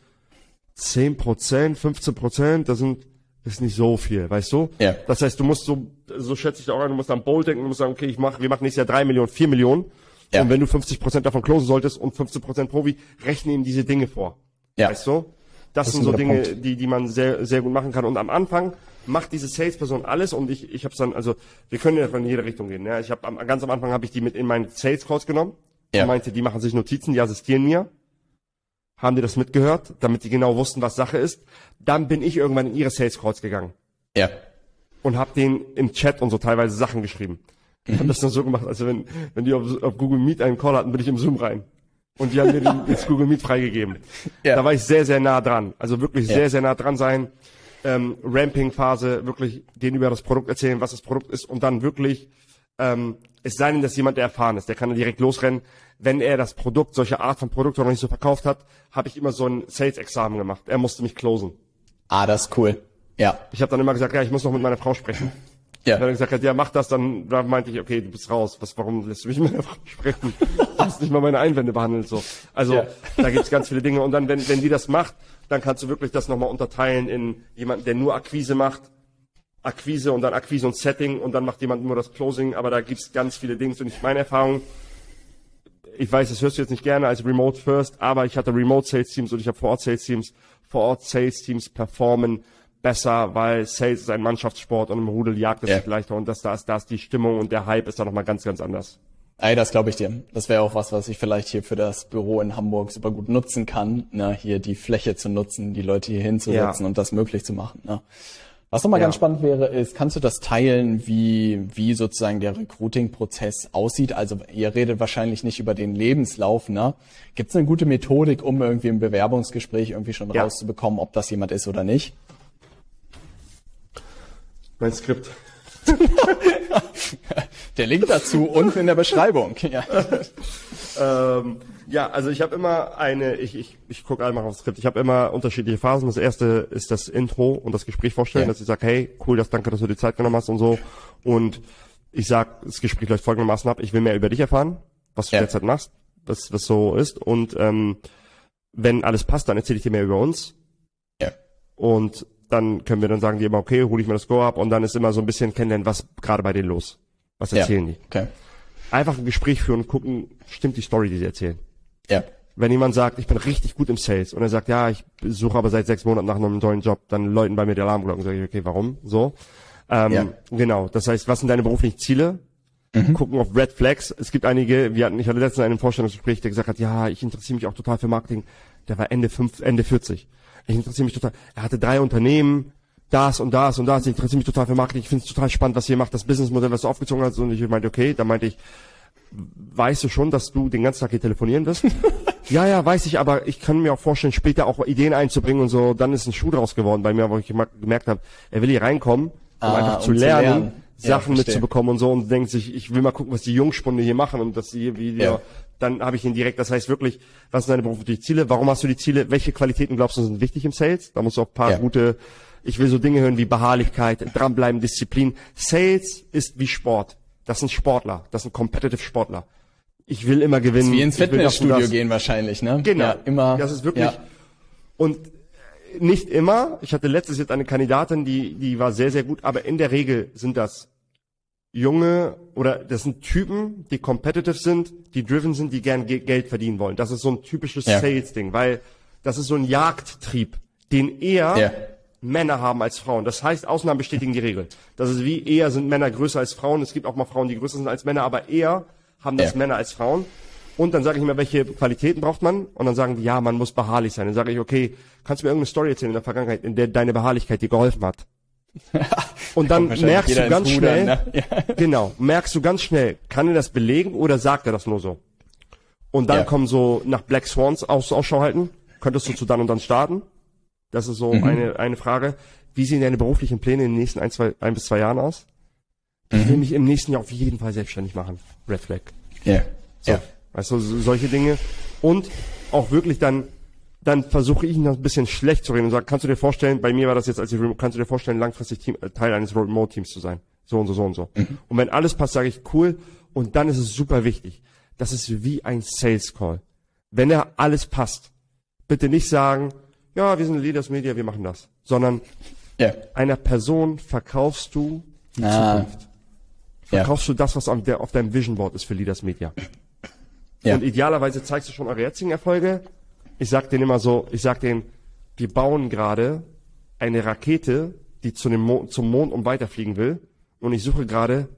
10 Prozent, 15 Prozent, das sind, ist nicht so viel, weißt du? Ja. Das heißt, du musst so, so schätze ich auch an, du musst an Bold denken, du musst sagen, okay, ich mach, wir machen nächstes Jahr drei Millionen, vier Millionen. Ja. Und wenn du 50 Prozent davon closen solltest und 15 Prozent Provi, rechne ihm diese Dinge vor. Ja. Weißt du? Das, ist sind so Dinge, Punkt. die, die man sehr, sehr gut machen kann. Und am Anfang macht diese Salesperson alles und ich, ich habe dann, also wir können ja in jede Richtung gehen. Ja. Ich habe am, ganz am Anfang habe ich die mit in meinen Sales Calls genommen Ja. und meinte, die machen sich Notizen, die assistieren mir. Haben die das mitgehört, damit die genau wussten, was Sache ist. Dann bin ich irgendwann in ihre Sales Calls gegangen Ja. und habe denen im Chat und so teilweise Sachen geschrieben. Ich habe das dann so gemacht, also wenn, wenn die auf, auf Google Meet einen Call hatten, bin ich im Zoom rein. Und die haben mir den, das Google Meet freigegeben. Ja. Da war ich sehr, sehr nah dran. Also wirklich Ja. sehr, sehr nah dran sein. Ähm, Ramping-Phase, wirklich denen über das Produkt erzählen, was das Produkt ist und dann wirklich, ähm, es sei denn, dass jemand, der erfahren ist, der kann dann direkt losrennen. Wenn er das Produkt, solche Art von Produkt noch nicht so verkauft hat, habe ich immer so ein Sales-Examen gemacht. Er musste mich closen. Ah, das ist cool. Ja. Ich habe dann immer gesagt, ja, ich muss noch mit meiner Frau sprechen. Ja. Wenn er gesagt hat, ja, mach das, dann da meinte ich, okay, du bist raus. Was, warum lässt du mich mit Frau sprechen? Du hast nicht mal meine Einwände behandelt, so. Also, Ja. da gibt's ganz viele Dinge. Und dann, wenn, wenn die das macht, dann kannst du wirklich das nochmal unterteilen in jemanden, der nur Akquise macht, Akquise und dann Akquise und Setting und dann macht jemand nur das Closing, aber da gibt's ganz viele Dinge. Und ich meine Erfahrung, ich weiß, das hörst du jetzt nicht gerne als Remote First, aber ich hatte Remote Sales Teams und ich habe vor Ort Sales Teams. Vor Ort Sales Teams performen besser, weil Sales ist ein Mannschaftssport und im Rudel jagt es Ja. sich leichter und das da ist, da ist die Stimmung und der Hype ist da nochmal ganz, ganz anders. Ey, das glaube ich dir. Das wäre auch was, was ich vielleicht hier für das Büro in Hamburg super gut nutzen kann, ne? hier die Fläche zu nutzen, die Leute hier hinzusetzen Ja. und das möglich zu machen. Ne? Was nochmal Ja. ganz spannend wäre, ist, kannst du das teilen, wie, wie sozusagen der Recruiting-Prozess aussieht? Also ihr redet wahrscheinlich nicht über den Lebenslauf, ne? Gibt es eine gute Methodik, um irgendwie im Bewerbungsgespräch irgendwie schon Ja. rauszubekommen, ob das jemand ist oder nicht? Mein Skript. Der Link dazu unten in der Beschreibung. Ja. Ähm, ja, also ich habe immer eine, ich, ich, ich gucke einmal aufs Skript, ich habe immer unterschiedliche Phasen. Das erste ist das Intro und das Gespräch vorstellen, Ja. dass ich sage, hey, cool, das danke, dass du dir Zeit genommen hast und so. Und ich sag, das Gespräch läuft folgendermaßen ab, ich will mehr über dich erfahren, was du Ja. derzeit machst, was, was so ist. Und ähm, wenn alles passt, dann erzähle ich dir mehr über uns. ja. Und dann können wir dann sagen die immer, okay, hole ich mir das Go ab und dann ist immer so ein bisschen kennenlernen, was gerade bei denen los. Was erzählen ja. die? Okay. Einfach ein Gespräch führen und gucken, stimmt die Story, die sie erzählen. Ja. Wenn jemand sagt, ich bin richtig gut im Sales und er sagt, ja, ich suche aber seit sechs Monaten nach einem neuen Job, dann läuten bei mir die Alarmglocken, sage ich, okay, warum? So. Ähm, Ja. Genau. Das heißt, was sind deine beruflichen Ziele? Gucken auf Red Flags. Es gibt einige, wir hatten, ich hatte letztens einen Vorstellungsgespräch, der gesagt hat, ja, ich interessiere mich auch total für Marketing. Der war Ende fünf, Ende 40. Ich interessiere mich total. Er hatte drei Unternehmen, das und das und das. Ich interessiere mich total für Marketing. Ich finde es total spannend, was ihr macht, das Businessmodell, was du aufgezogen hast. Und ich meinte, okay, dann meinte ich, weißt du schon, dass du den ganzen Tag hier telefonieren wirst? ja, ja, weiß ich, aber ich kann mir auch vorstellen, später auch Ideen einzubringen und so. Dann ist ein Schuh draus geworden bei mir, wo ich gemerkt habe, er will hier reinkommen, um Ah, einfach um zu zu lernen, lernen. Ja, Sachen verstehe. mitzubekommen und so und denkt sich, ich will mal gucken, was die Jungspunde hier machen und dass sie wie Ja. Dann habe ich ihn direkt, das heißt wirklich, was sind deine beruflichen Ziele? Warum hast du die Ziele? Welche Qualitäten glaubst du sind wichtig im Sales? Da musst du auch ein paar Ja. gute, ich will so Dinge hören wie Beharrlichkeit, dranbleiben, Disziplin. Sales ist wie Sport. Das sind Sportler, das sind Competitive Sportler. Ich will immer gewinnen. Wie ins ich will das und Fitnessstudio das. gehen wahrscheinlich, ne? Genau. Ja, immer. Das ist wirklich. Ja. Und nicht immer. Ich hatte letztes jetzt eine Kandidatin, die, die war sehr, sehr gut, aber in der Regel sind das junge oder das sind Typen, die competitive sind, die driven sind, die gern Ge Geld verdienen wollen. Das ist so ein typisches Ja. Sales-Ding, weil das ist so ein Jagdtrieb, den eher Ja. Männer haben als Frauen. Das heißt, Ausnahmen bestätigen die Regel. Das ist wie eher sind Männer größer als Frauen. Es gibt auch mal Frauen, die größer sind als Männer, aber eher haben das Ja. Männer als Frauen. Und dann sage ich immer, welche Qualitäten braucht man? Und dann sagen die, ja, man muss beharrlich sein. Dann sage ich, okay, kannst du mir irgendeine Story erzählen in der Vergangenheit, in der deine Beharrlichkeit dir geholfen hat? Und dann merkst du ganz schnell, ne? Ja. genau, merkst du ganz schnell, kann er das belegen oder sagt er das nur so? Und dann Ja. kommen so nach Black Swans aus, Ausschau halten. Könntest du zu dann und dann starten? Das ist so Mhm. eine, eine Frage. Wie sehen deine beruflichen Pläne in den nächsten ein, zwei, ein bis zwei Jahren aus? Ich Mhm. will mich im nächsten Jahr auf jeden Fall selbstständig machen. Red Flag. Ja. So. Ja. Weißt du, so, solche Dinge. Und auch wirklich dann, dann versuche ich ihn noch ein bisschen schlecht zu reden und sage, kannst du dir vorstellen, bei mir war das jetzt als ich, kannst du dir vorstellen, langfristig Team, äh, Teil eines Remote-Teams zu sein. So und so, so und so. Und wenn alles passt, sage ich, cool. Und dann ist es super wichtig. Das ist wie ein Sales Call. Wenn er alles passt, bitte nicht sagen, ja, wir sind Leaders Media, wir machen das. Sondern Ja. einer Person verkaufst du die Ah. Zukunft. Verkaufst du das, was auf, deinem Vision Board ist für Leaders Media. Ja. Und idealerweise zeigst du schon eure jetzigen Erfolge. Ich sag denen immer so, ich sag denen, wir bauen gerade eine Rakete, die zu dem Mo zum Mond und weiterfliegen will. Und ich suche gerade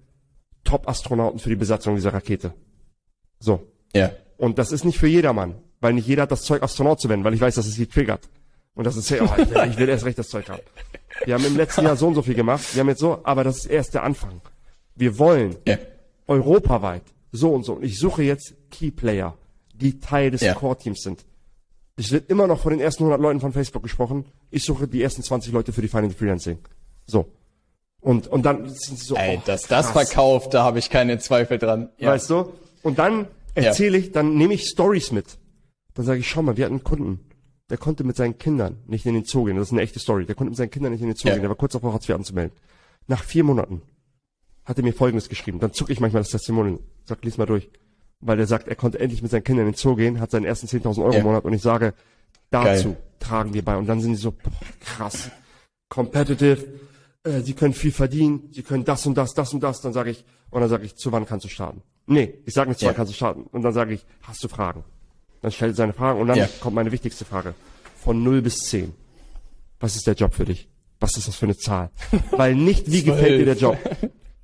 Top-Astronauten für die Besatzung dieser Rakete. So. Ja. Und das ist nicht für jedermann, weil nicht jeder hat das Zeug, Astronaut zu werden, weil ich weiß, dass es sie triggert. Und das ist ja, oh, ich, will, ich will erst recht das Zeug haben. Wir haben im letzten Jahr so und so viel gemacht, wir haben jetzt so, aber das ist erst der Anfang. Wir wollen Ja. europaweit so und so. Und ich suche jetzt Key Player, die Teil des Ja. Core-Teams sind. Es wird immer noch von den ersten 100 Leuten von Facebook gesprochen. Ich suche die ersten 20 Leute für die Finance Freelancing. So. Und, und dann sind sie so, Ey, oh, dass das verkauft, da habe ich keine Zweifel dran. Ja. Weißt du? Und dann erzähle ich, dann nehme ich Stories mit. Dann sage ich, schau mal, wir hatten einen Kunden. Der konnte mit seinen Kindern nicht in den Zoo gehen. Das ist eine echte Story. Der konnte mit seinen Kindern nicht in den Zoo Ja. gehen. Der war kurz davor, Hartz IV anzumelden. Nach vier Monaten hat er mir Folgendes geschrieben. Dann zucke ich manchmal das Testimonial. Sag, lies mal durch. Weil er sagt, er konnte endlich mit seinen Kindern in den Zoo gehen, hat seinen ersten 10.000 Euro Ja. im Monat. Und ich sage, dazu Geil. tragen wir bei. Und dann sind die so, boah, krass. Competitive. Äh, sie können viel verdienen. Sie können das und das, das und das. Dann sage ich, und dann sage ich, zu wann kannst du starten? Nee, ich sage nicht, zu Ja. wann kannst du starten. Und dann sage ich, hast du Fragen? Dann stellt er seine Fragen und dann Ja. kommt meine wichtigste Frage. Von 0 bis 10. Was ist der Job für dich? Was ist das für eine Zahl? Weil nicht, wie gefällt dir der Job?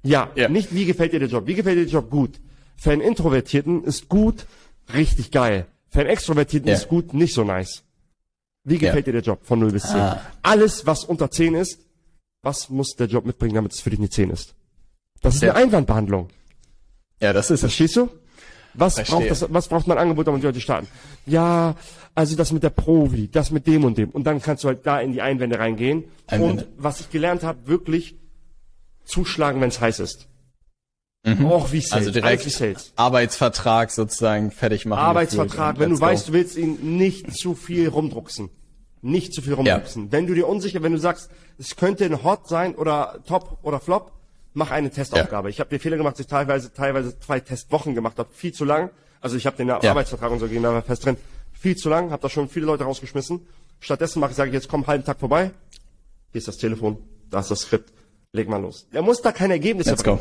Ja, Ja. nicht, wie gefällt dir der Job? Wie gefällt dir der Job? Gut. Für einen Introvertierten ist gut richtig geil. Für einen Extrovertierten Ja. ist gut nicht so nice. Wie gefällt dir der Job von 0 bis 10? Ah. Alles, was unter 10 ist, was muss der Job mitbringen, damit es für dich eine 10 ist? Das ist Ja. eine Einwandbehandlung. ja, das ist es. Verstehst du? Was Verstehe. braucht das, was braucht mein Angebot, damit die Leute starten? Ja, also das mit der Provi, das mit dem und dem. Und dann kannst du halt da in die Einwände reingehen. Einwände. Und was ich gelernt habe, wirklich zuschlagen, wenn es heiß ist. Auch wie Sales. Also direkt wie Sales. Arbeitsvertrag sozusagen fertig machen. Arbeitsvertrag, wenn du go. weißt, du willst ihn nicht zu viel rumdrucksen. Nicht zu viel rumdrucksen. Wenn du dir unsicher, wenn du sagst, es könnte ein Hot sein oder Top oder Flop, mach eine Testaufgabe. Ich habe den Fehler gemacht, dass ich teilweise, teilweise zwei Testwochen gemacht habe, viel zu lang. Also ich habe den Ja. Arbeitsvertrag und so war fest drin. Viel zu lang, habe da schon viele Leute rausgeschmissen. Stattdessen mache ich, sage ich, jetzt komm einen halben Tag vorbei. Hier ist das Telefon, da ist das Skript. Leg mal los. Der muss da kein Ergebnis Let's go.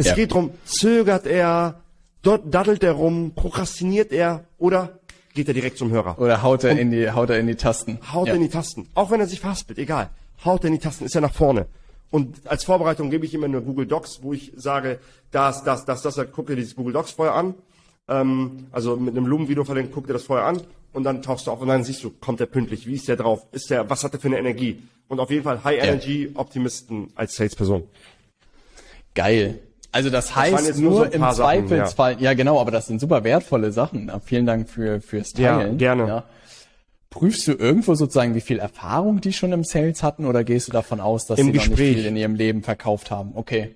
Es Ja. geht drum, zögert er, dort daddelt er rum, prokrastiniert er oder geht er direkt zum Hörer. Oder haut er in die, haut er in die Tasten. Haut ja. er in die Tasten. Auch wenn er sich verhaspelt, egal. Haut er in die Tasten, ist er nach vorne. Und als Vorbereitung gebe ich ihm eine Google Docs, wo ich sage, das, das, das, das, guck dir dieses Google Docs vorher an. Ähm, also mit einem Lumen-Video verlinkt, guck dir das vorher an und dann tauchst du auf und dann siehst du, kommt er pünktlich, wie ist der drauf, ist der, was hat er für eine Energie? Und auf jeden Fall High Energy Optimisten als Salesperson. Geil. Also das waren heißt nur nur, so im Sachen, Zweifelsfall, ja. genau, aber das sind super wertvolle Sachen. Ja, Vielen Dank für fürs Ja, Teilen. gerne. Prüfst du irgendwo sozusagen, wie viel Erfahrung die schon im Sales hatten, oder gehst du davon aus, dass Im sie noch Gespräch. nicht viel in ihrem Leben verkauft haben? Okay.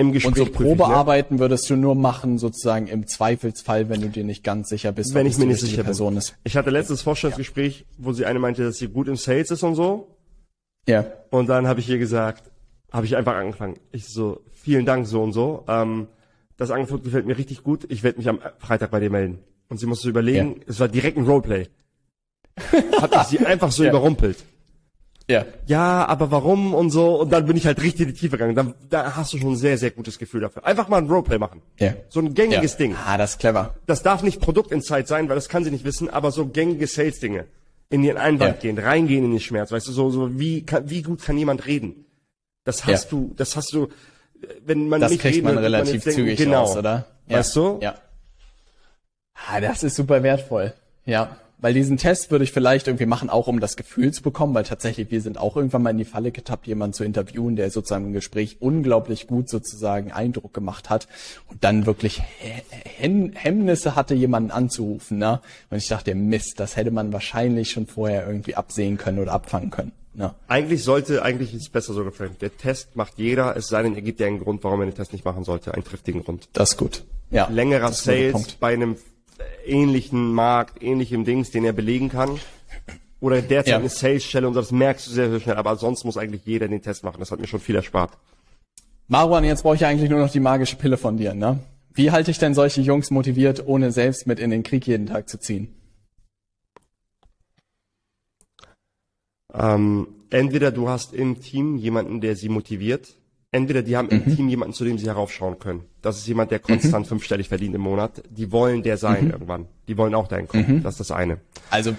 Im Und Gespräch so ich, ne? Probearbeiten würdest du nur machen, sozusagen im Zweifelsfall, wenn du dir nicht ganz sicher bist, wenn ich mir nicht sicher Person bin. ist. Ich hatte letztes Vorstellungsgespräch, wo sie eine meinte, dass sie gut im Sales ist und so. Ja. Und dann habe ich ihr gesagt, habe ich einfach angefangen. Ich so, vielen Dank so und so. Ähm, das Angebot gefällt mir richtig gut. Ich werde mich am Freitag bei dir melden. Und sie musste überlegen, es war direkt ein Roleplay. Hab ich sie einfach so Ja. überrumpelt. Ja. Ja, aber warum und so. Und dann bin ich halt richtig in die Tiefe gegangen. Dann, da hast du schon ein sehr, sehr gutes Gefühl dafür. Einfach mal ein Roleplay machen. Ja. So ein gängiges ja. Ding. Ah, das ist clever. das darf nicht Produktinsight sein, weil das kann sie nicht wissen, aber so gängige Sales-Dinge. In den Einwand Ja. gehen, reingehen in den Schmerz, weißt du, so, so wie, kann, wie gut kann jemand reden? Das hast Ja. du, das hast du, wenn man Das nicht kriegt reden man relativ denken, zügig genau. raus, oder? Ja. Weißt du? Ja. Ah, das ist super wertvoll. Ja. weil diesen Test würde ich vielleicht irgendwie machen, auch um das Gefühl zu bekommen, weil tatsächlich wir sind auch irgendwann mal in die Falle getappt, jemanden zu interviewen, der sozusagen im Gespräch unglaublich gut sozusagen Eindruck gemacht hat und dann wirklich Hemmnisse hatte, jemanden anzurufen. Ne? Und ich dachte, Mist, das hätte man wahrscheinlich schon vorher irgendwie absehen können oder abfangen können. Ne? Eigentlich sollte, eigentlich ist es besser so geframed. Der Test macht jeder, es sei denn, er gibt dir einen Grund, warum er den Test nicht machen sollte, einen triftigen Grund. Das ist gut. Ja. Längerer Sales bei einem ähnlichen Markt, ähnlichem Dings, den er belegen kann. Oder derzeit ja. eine Sales-Stelle und das merkst du sehr, sehr schnell. Aber sonst muss eigentlich jeder den Test machen. Das hat mir schon viel erspart. Marwan, jetzt brauche ich eigentlich nur noch die magische Pille von dir, ne? Wie halte ich denn solche Jungs motiviert, ohne selbst mit in den Krieg jeden Tag zu ziehen? Ähm, entweder du hast im Team jemanden, der sie motiviert, entweder die haben mhm. im Team jemanden, zu dem sie heraufschauen können. Das ist jemand, der konstant mhm. fünfstellig verdient im Monat. Die wollen der sein mhm. irgendwann. Die wollen auch dahin kommen. Mhm. Das ist das eine. Also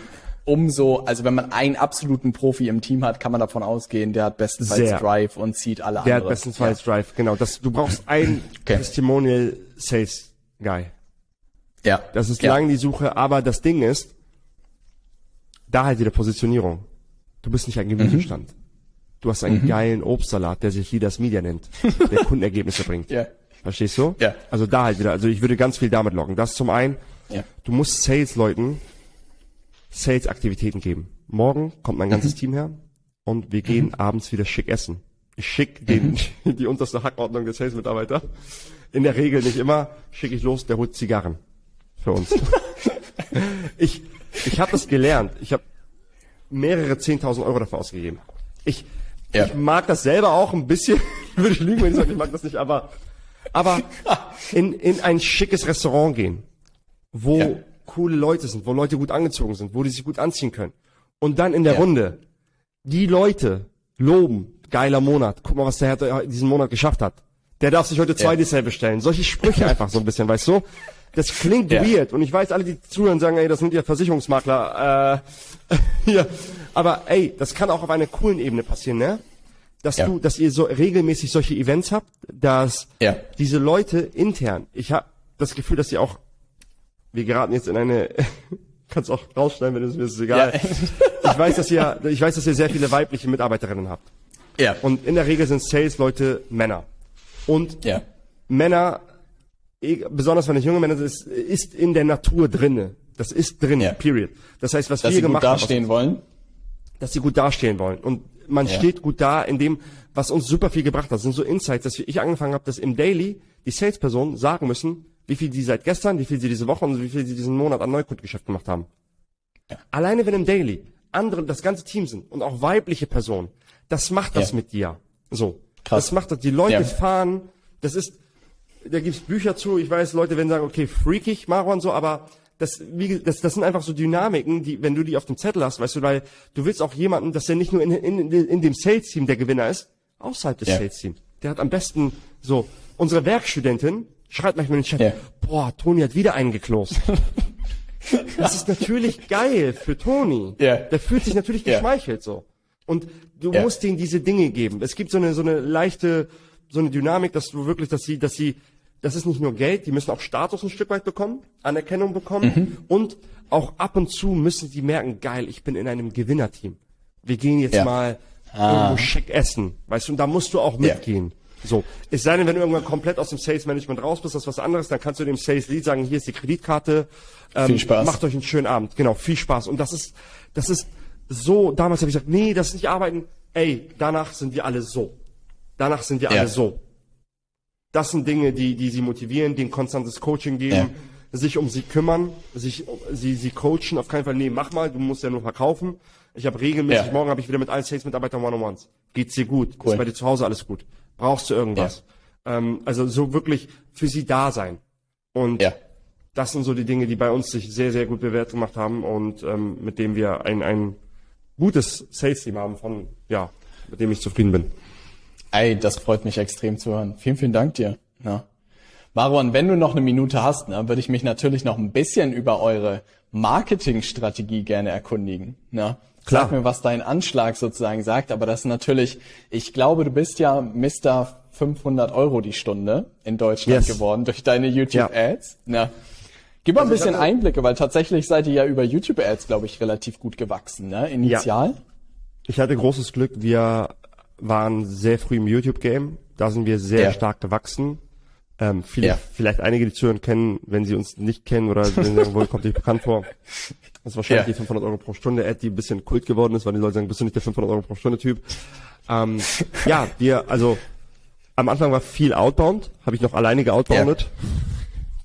umso, also wenn man einen absoluten Profi im Team hat, kann man davon ausgehen, der hat bestenfalls Sehr. Drive und zieht alle anderen. Der hat bestenfalls ja. Drive, genau. Das, du brauchst einen okay. Testimonial Sales Guy. Ja. Das ist ja. lang die Suche, aber das Ding ist, da halt wieder Positionierung. Du bist nicht ein Gemüsestand. Mhm. Du hast einen mhm. geilen Obstsalat, der sich Leaders Media nennt, der Kundenergebnisse bringt. Ja. Verstehst du? Ja. Also da halt wieder. Also ich würde ganz viel damit locken. Das zum einen. Ja. Du musst Sales-Leuten Sales-Aktivitäten geben. Morgen kommt mein ganzes mhm. Team her und wir gehen mhm. abends wieder schick essen. Ich schick den, mhm. die unterste Hackordnung des Sales-Mitarbeiter. In der Regel nicht immer. Schicke ich los, der holt Zigarren. Für uns. ich, ich habe das gelernt. Ich habe mehrere 10.000 Euro dafür ausgegeben. Ich, ja. Ich mag das selber auch ein bisschen. Würde ich lügen, wenn ich sage, ich mag das nicht, aber, aber in, in ein schickes Restaurant gehen, wo ja. coole Leute sind, wo Leute gut angezogen sind, wo die sich gut anziehen können. Und dann in der ja. Runde die Leute loben, geiler Monat, guck mal, was der Herr diesen Monat geschafft hat. Der darf sich heute zwei ja. Dessert bestellen. Solche Sprüche einfach so ein bisschen, weißt du? Das klingt ja. weird und ich weiß, alle, die zuhören, sagen, ey, das sind ja Versicherungsmakler. Äh, hier. Aber ey, das kann auch auf einer coolen Ebene passieren, ne? Dass ja. du, dass ihr so regelmäßig solche Events habt, dass ja. diese Leute intern, ich habe das Gefühl, dass sie auch, wir geraten jetzt in eine, kannst auch rausschneiden, wenn es mir ist egal. Ja. ich weiß, dass ihr, ich weiß, dass ihr sehr viele weibliche Mitarbeiterinnen habt. Ja. Und in der Regel sind Sales-Leute Männer. Und ja. Männer besonders wenn es junge Männer sind, ist, ist in der Natur drinne. Das ist drin, ja. period. Das heißt, was dass wir gemacht haben. Dass sie gut dastehen wollen? Dass sie gut dastehen wollen. Und man ja. steht gut da in dem, was uns super viel gebracht hat. Das sind so Insights, dass ich angefangen habe, dass im Daily die Salespersonen sagen müssen, wie viel sie seit gestern, wie viel sie diese Woche und wie viel sie diesen Monat an Neukundgeschäft gemacht haben. Ja. Alleine wenn im Daily andere, das ganze Team sind und auch weibliche Personen, das macht das mit dir. So. Krass. Das macht das. Die Leute fahren, das ist, da gibt's Bücher zu. Ich weiß, Leute werden sagen, okay, freakig, Marwan, so, aber das, wie, das, das sind einfach so Dynamiken, die, wenn du die auf dem Zettel hast, weißt du, weil du willst auch jemanden, dass der nicht nur in, in, in dem Sales-Team der Gewinner ist, außerhalb des ja. Sales-Teams. Der hat am besten so, unsere Werkstudentin schreibt manchmal in den Chat, ja. boah, Toni hat wieder einen geklost. das ist natürlich geil für Toni. Ja. Der fühlt sich natürlich geschmeichelt so. Und du musst ihnen diese Dinge geben. Es gibt so eine, so eine leichte, so eine Dynamik, dass du wirklich, dass sie, dass sie, das ist nicht nur Geld, die müssen auch Status ein Stück weit bekommen, Anerkennung bekommen mhm. und auch ab und zu müssen die merken, geil, ich bin in einem Gewinnerteam. Wir gehen jetzt ja. mal ah. irgendwo schick essen, weißt du, und da musst du auch mitgehen. Ja. So, es sei denn, wenn du irgendwann komplett aus dem Sales Management raus bist, das ist was anderes, dann kannst du dem Sales Lead sagen, hier ist die Kreditkarte, ähm, viel Spaß. macht euch einen schönen Abend. Genau, viel Spaß. Und das ist, das ist so, damals habe ich gesagt, nee, das ist nicht arbeiten, ey, danach sind wir alle so. Danach sind wir ja. alle so. Das sind Dinge, die, die sie motivieren, die ein konstantes Coaching geben, ja. sich um sie kümmern, sich, sie, sie coachen, auf keinen Fall, nee, mach mal, du musst ja nur verkaufen. Ich habe regelmäßig, ja. morgen habe ich wieder mit allen Sales-Mitarbeitern One-on-Ones. Geht's dir gut? Cool. Ist bei dir zu Hause alles gut? Brauchst du irgendwas? Ähm, also so wirklich für sie da sein. Und ja. das sind so die Dinge, die bei uns sich sehr, sehr gut bewährt gemacht haben und ähm, mit dem wir ein, ein gutes Sales-Team haben, von ja, mit dem ich zufrieden bin. Ey, das freut mich extrem zu hören. Vielen, vielen Dank dir. Ja. Marwan, wenn du noch eine Minute hast, ne, würde ich mich natürlich noch ein bisschen über eure Marketingstrategie gerne erkundigen. Ne? Klar. Sag mir, was dein Anschlag sozusagen sagt, aber das ist natürlich, ich glaube, du bist ja Mr. 500 Euro die Stunde in Deutschland yes. geworden durch deine YouTube-Ads. Ja. Ne? Gib mal ein Also bisschen hatte- Einblicke, weil tatsächlich seid ihr ja über YouTube-Ads, glaube ich, relativ gut gewachsen, ne? Initial. Ich hatte großes Glück, wir waren sehr früh im YouTube-Game. Da sind wir sehr Ja. stark gewachsen. Ähm, viele, Ja. Vielleicht einige, die zuhören, kennen, wenn sie uns nicht kennen oder wenn sie sagen, wohl kommt nicht bekannt vor. Das ist wahrscheinlich Ja. die 500 Euro pro Stunde Ad, die ein bisschen kult geworden ist, weil die Leute sagen, bist du nicht der 500 Euro pro Stunde Typ? Ähm, ja, wir, also am Anfang war viel Outbound, habe ich noch alleine geoutboundet.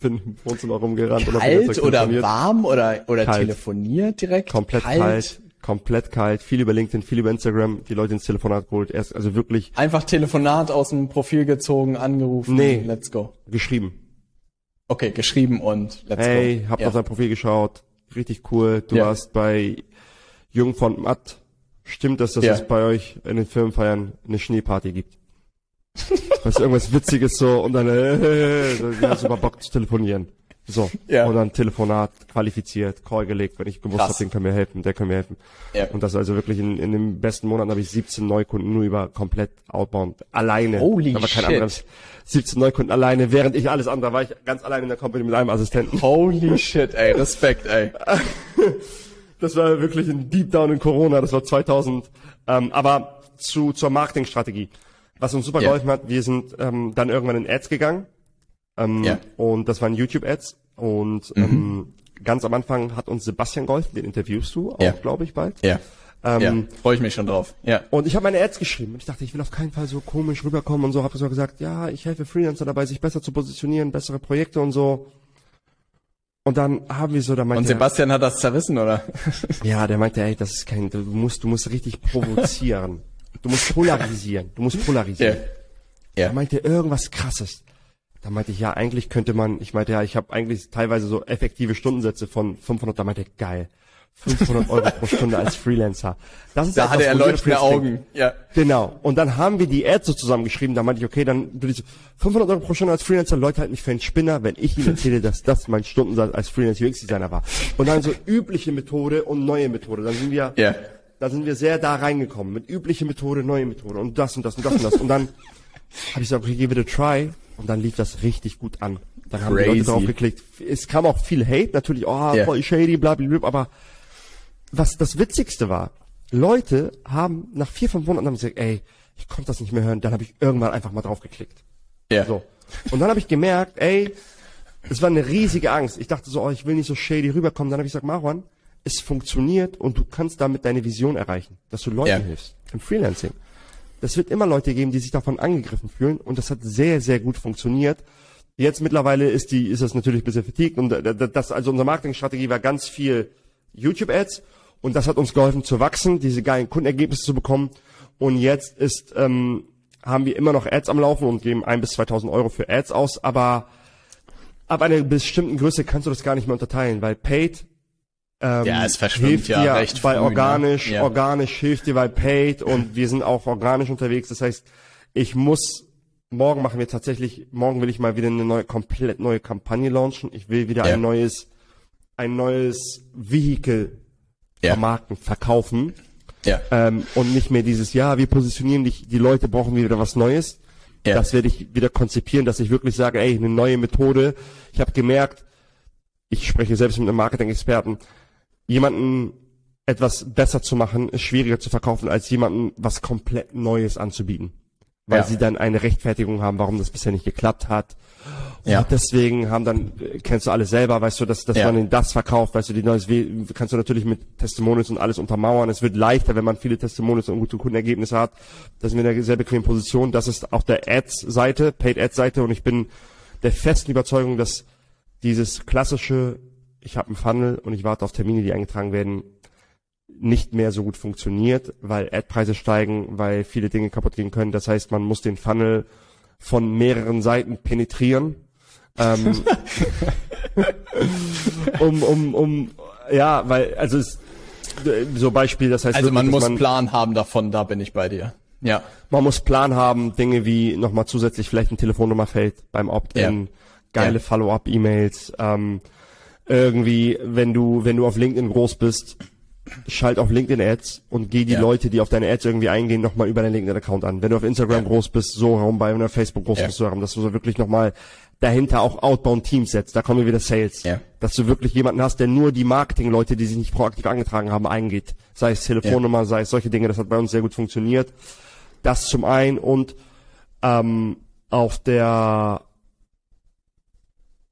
Bin im Wohnzimmer rumgerannt Kalt oder telefoniert. warm oder, oder Kalt. telefoniert direkt? Komplett kalt. Komplett kalt, viel über LinkedIn, viel über Instagram, die Leute ins Telefonat geholt, erst also wirklich Einfach Telefonat aus dem Profil gezogen, angerufen, Nee. let's go. geschrieben. Okay, geschrieben und let's Hey, go. hab ja. auf dein Profil geschaut, richtig cool. Du Ja. warst bei Jung von Matt. Stimmt das, dass Ja. es bei euch in den Firmenfeiern eine Schneeparty gibt? Was irgendwas Witziges so und dann äh, du hast aber Bock zu telefonieren. So. Ja. Und dann Telefonat qualifiziert, Call gelegt, wenn ich gewusst habe, den können wir helfen, der können wir helfen. Ja. Und das also wirklich in, in den besten Monaten habe ich 17 Neukunden nur über komplett Outbound alleine. Holy war kein shit. anderes. 17 Neukunden alleine, während ich alles andere war ich ganz alleine in der Company mit einem Assistenten. Holy shit, ey, Respekt, ey. Das war wirklich ein Deep Down in Corona, das war 2000. Ähm, aber zu zur Marketingstrategie. Was uns super Ja. geholfen hat, wir sind ähm, dann irgendwann in Ads gegangen. Ähm, Ja. Und das waren YouTube-Ads. Und ähm, ganz am Anfang hat uns Sebastian geholfen, den interviewst du auch, Ja. glaube ich, bald. Ja. Ähm, ja, freue ich mich schon drauf. Ja. Und ich habe meine Ads geschrieben und ich dachte, ich will auf keinen Fall so komisch rüberkommen und so. Habe so gesagt, ja, ich helfe Freelancer dabei, sich besser zu positionieren, bessere Projekte und so. Und dann haben wir so, da meinte Und er- Sebastian hat das zerrissen, oder? ja, der meinte, ey, das ist kein, du musst, du musst richtig provozieren. Du musst polarisieren. Du musst polarisieren. Ja. Er meinte irgendwas krasses. Da meinte ich, ja, eigentlich könnte man, ich meinte, ja, ich habe eigentlich teilweise so effektive Stundensätze von 500, da meinte er, geil. 500 Euro pro Stunde als Freelancer. Das ist Da hatte er leuchtende Augen. Ja. Genau. Und dann haben wir die Ads so zusammengeschrieben. Da meinte ich, okay, dann du diese 500 Euro pro Stunde als Freelancer. Leute halten mich für einen Spinner, wenn ich ihnen erzähle, dass das mein Stundensatz als Freelancer UX Designer war. Und dann so übliche Methode und neue Methode. Dann sind wir, Ja. da sind wir sehr da reingekommen. Mit übliche Methode, neue Methode und das und das und das und das. Und dann habe ich gesagt, okay, give it a try. Und dann lief das richtig gut an. Dann haben die Crazy. Leute drauf geklickt. Es kam auch viel Hate, natürlich, oh, Ja. voll shady, bla, bla, bla, aber was das Witzigste war, Leute haben nach vier, fünf Monaten haben gesagt, ey, ich konnte das nicht mehr hören, dann habe ich irgendwann einfach mal drauf geklickt. Ja. So. Und dann habe ich gemerkt, ey, es war eine riesige Angst. Ich dachte so, oh, ich will nicht so shady rüberkommen. Dann habe ich gesagt, Marwan, es funktioniert und du kannst damit deine Vision erreichen, dass du Leuten Ja. hilfst im Freelancing. Das wird immer Leute geben, die sich davon angegriffen fühlen. Und das hat sehr, sehr gut funktioniert. Jetzt mittlerweile ist die, ist das natürlich ein bisschen vertiegt. Und äh, das, also unsere Marketingstrategie war ganz viel YouTube-Ads. Und das hat uns geholfen zu wachsen, diese geilen Kundenergebnisse zu bekommen. Und jetzt ist, ähm, haben wir immer noch Ads am Laufen und geben ein bis 2000 Euro für Ads aus, aber ab einer bestimmten Größe kannst du das gar nicht mehr unterteilen, weil Paid ähm, Ja, es verschwimmt hilft ja dir recht bei früh, ne? organisch, Ja. organisch hilft dir bei Paid und wir sind auch organisch unterwegs. Das heißt, ich muss morgen machen wir tatsächlich, morgen will ich mal wieder eine neue, komplett neue Kampagne launchen. Ich will wieder Ja. ein neues, ein neues Vehikel Ja. vermarkten, verkaufen. Ja. Ähm, und nicht mehr dieses, ja, wir positionieren dich, die Leute brauchen wieder was Neues. Ja. Das werde ich wieder konzipieren, dass ich wirklich sage, ey, eine neue Methode. Ich habe gemerkt, ich spreche selbst mit einem Marketing-Experten, jemanden etwas besser zu machen, ist schwieriger zu verkaufen, als jemanden was komplett Neues anzubieten. Weil Ja. sie dann eine Rechtfertigung haben, warum das bisher nicht geklappt hat. Ja. Und deswegen haben dann, äh, kennst du alles selber, weißt du, dass, dass Ja. man ihnen das verkauft, weißt du, die neues kannst du natürlich mit Testimonials und alles untermauern. Es wird leichter, wenn man viele Testimonials und gute Kundenergebnisse hat. Da sind wir in einer sehr bequemen Position. Das ist auch der Ads-Seite, Paid Ads-Seite und ich bin der festen Überzeugung, dass dieses klassische, ich habe einen Funnel und ich warte auf Termine, die eingetragen werden, nicht mehr so gut funktioniert, weil Ad-Preise steigen, weil viele Dinge kaputt gehen können. Das heißt, man muss den Funnel von mehreren Seiten penetrieren. Ähm, um, um, um, ja, weil, also es, so Beispiel, das heißt, Also man wirklich, muss dass Plan haben davon, da bin ich bei dir. Ja. man muss Plan haben, Dinge wie nochmal zusätzlich vielleicht ein Telefonnummerfeld beim Opt-in, Ja. geile Ja. Follow-up-E-Mails, ähm, irgendwie, wenn du, wenn du auf LinkedIn groß bist, schalt auf LinkedIn Ads und geh die Ja. Leute, die auf deine Ads irgendwie eingehen, nochmal über deinen LinkedIn Account an. Wenn du auf Instagram Ja. groß bist, so herum bei, wenn du auf Facebook groß Ja. bist, so herum, dass du so wirklich nochmal dahinter auch Outbound Teams setzt. Da kommen wir wieder Sales. Ja. Dass du wirklich jemanden hast, der nur die Marketing-Leute, die sich nicht proaktiv angetragen haben, eingeht. Sei es Telefonnummer, sei es solche Dinge. Das hat bei uns sehr gut funktioniert. Das zum einen und ähm, auf der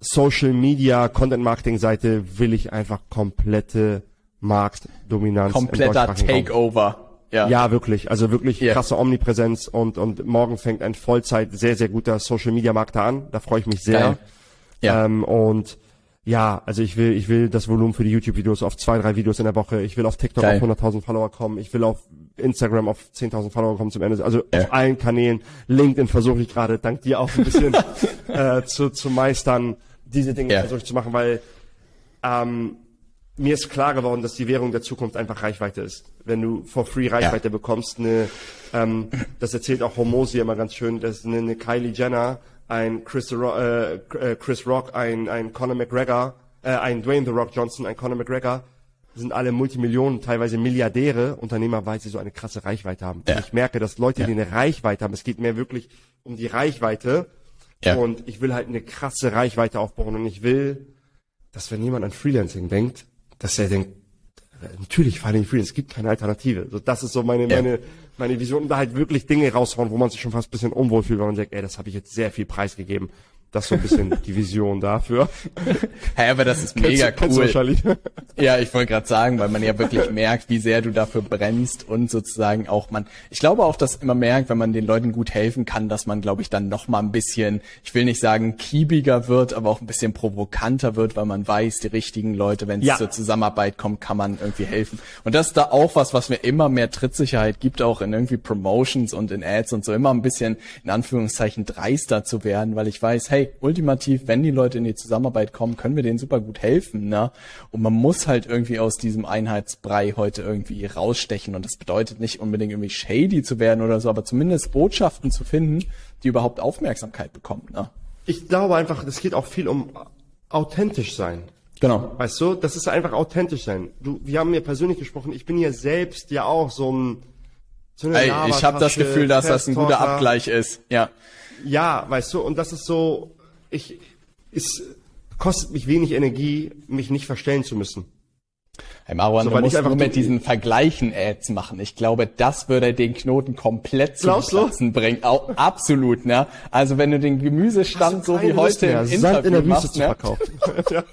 Social Media Content Marketing Seite will ich einfach komplette Marktdominanz. Kompletter Raum. Takeover. Ja. Ja, wirklich. Also wirklich Ja. krasse Omnipräsenz und, und morgen fängt ein Vollzeit sehr, sehr guter Social Media Marketer an. Da freue ich mich sehr. Geil. Ja. Ähm, und ja, also ich will, ich will das Volumen für die YouTube-Videos auf zwei, drei Videos in der Woche. Ich will auf TikTok Geil. auf 100.000 Follower kommen. Ich will auf Instagram auf 10.000 Follower kommen zum Ende. Also Ja. auf allen Kanälen. LinkedIn versuche ich gerade, dank dir auch ein bisschen äh, zu, zu meistern. Diese Dinge Ja. versuche ich zu machen, weil ähm, mir ist klar geworden, dass die Währung der Zukunft einfach Reichweite ist. Wenn du for free Reichweite bekommst, eine, ähm, das erzählt auch Homosi immer ganz schön, dass eine, eine Kylie Jenner, ein Chris, äh, äh, Chris Rock, ein, ein Conor McGregor, äh, ein Dwayne The Rock Johnson, ein Conor McGregor, sind alle Multimillionen, teilweise Milliardäre Unternehmer, weil sie so eine krasse Reichweite haben. Ja. Und ich merke, dass Leute, die eine Reichweite haben, es geht mir wirklich um die Reichweite. Ja. Und ich will halt eine krasse Reichweite aufbauen und ich will, dass wenn jemand an Freelancing denkt, dass er denkt, natürlich ich Freelancing, es gibt keine Alternative. So, das ist so meine, Ja. meine, meine Vision. Und da halt wirklich Dinge raushauen, wo man sich schon fast ein bisschen unwohl fühlt, weil man denkt, ey, das habe ich jetzt sehr viel preisgegeben. Das ist so ein bisschen die Vision dafür. Hey, aber das ist mega Kennst cool. wahrscheinlich. Ja, ich wollte gerade sagen, weil man ja wirklich merkt, wie sehr du dafür brennst und sozusagen auch man, ich glaube auch, dass man merkt, wenn man den Leuten gut helfen kann, dass man, glaube ich, dann noch mal ein bisschen, ich will nicht sagen kiebiger wird, aber auch ein bisschen provokanter wird, weil man weiß, die richtigen Leute, wenn es Ja. zur Zusammenarbeit kommt, kann man irgendwie helfen. Und das ist da auch was, was mir immer mehr Trittsicherheit gibt, auch in irgendwie Promotions und in Ads und so immer ein bisschen in Anführungszeichen dreister zu werden, weil ich weiß, hey, ultimativ, wenn die Leute in die Zusammenarbeit kommen, können wir denen super gut helfen, ne? Und man muss halt irgendwie aus diesem Einheitsbrei heute irgendwie rausstechen und das bedeutet nicht unbedingt irgendwie shady zu werden oder so, aber zumindest Botschaften zu finden, die überhaupt Aufmerksamkeit bekommen, ne? Ich glaube einfach, es geht auch viel um authentisch sein. Genau. Weißt du, das ist einfach authentisch sein. Du, wir haben mir persönlich gesprochen, ich bin ja selbst ja auch so ein so Ey, ich habe das Gefühl, dass das ein guter. Abgleich ist. Ja. Ja, weißt du, und das ist so, ich, es kostet mich wenig Energie, mich nicht verstellen zu müssen. Hey Marwan, So, du musst einfach nur mit du- diesen Vergleichen Ads machen. Ich glaube, das würde den Knoten komplett zum Glaubst du? Platzen bringen. Au, absolut, ne? Also wenn du den Gemüsestand so wie heute mehr, im Interview in machst, zu ne?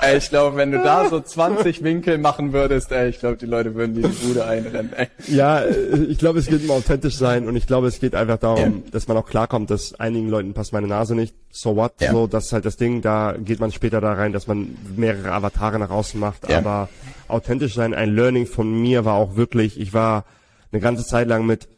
Ey, ich glaube, wenn du da so 20 Winkel machen würdest, ey, ich glaube, die Leute würden dir die Bude einrennen, ey. Ja, äh, ich glaube, es geht um authentisch sein und ich glaube, es geht einfach darum, Ja. dass man auch klarkommt, dass einigen Leuten passt meine Nase nicht. So what? Ja. So, das ist halt das Ding. Da geht man später da rein, dass man mehrere Avatare nach außen macht. Ja. Aber authentisch sein, ein Learning von mir war auch wirklich, ich war eine ganze Zeit lang mit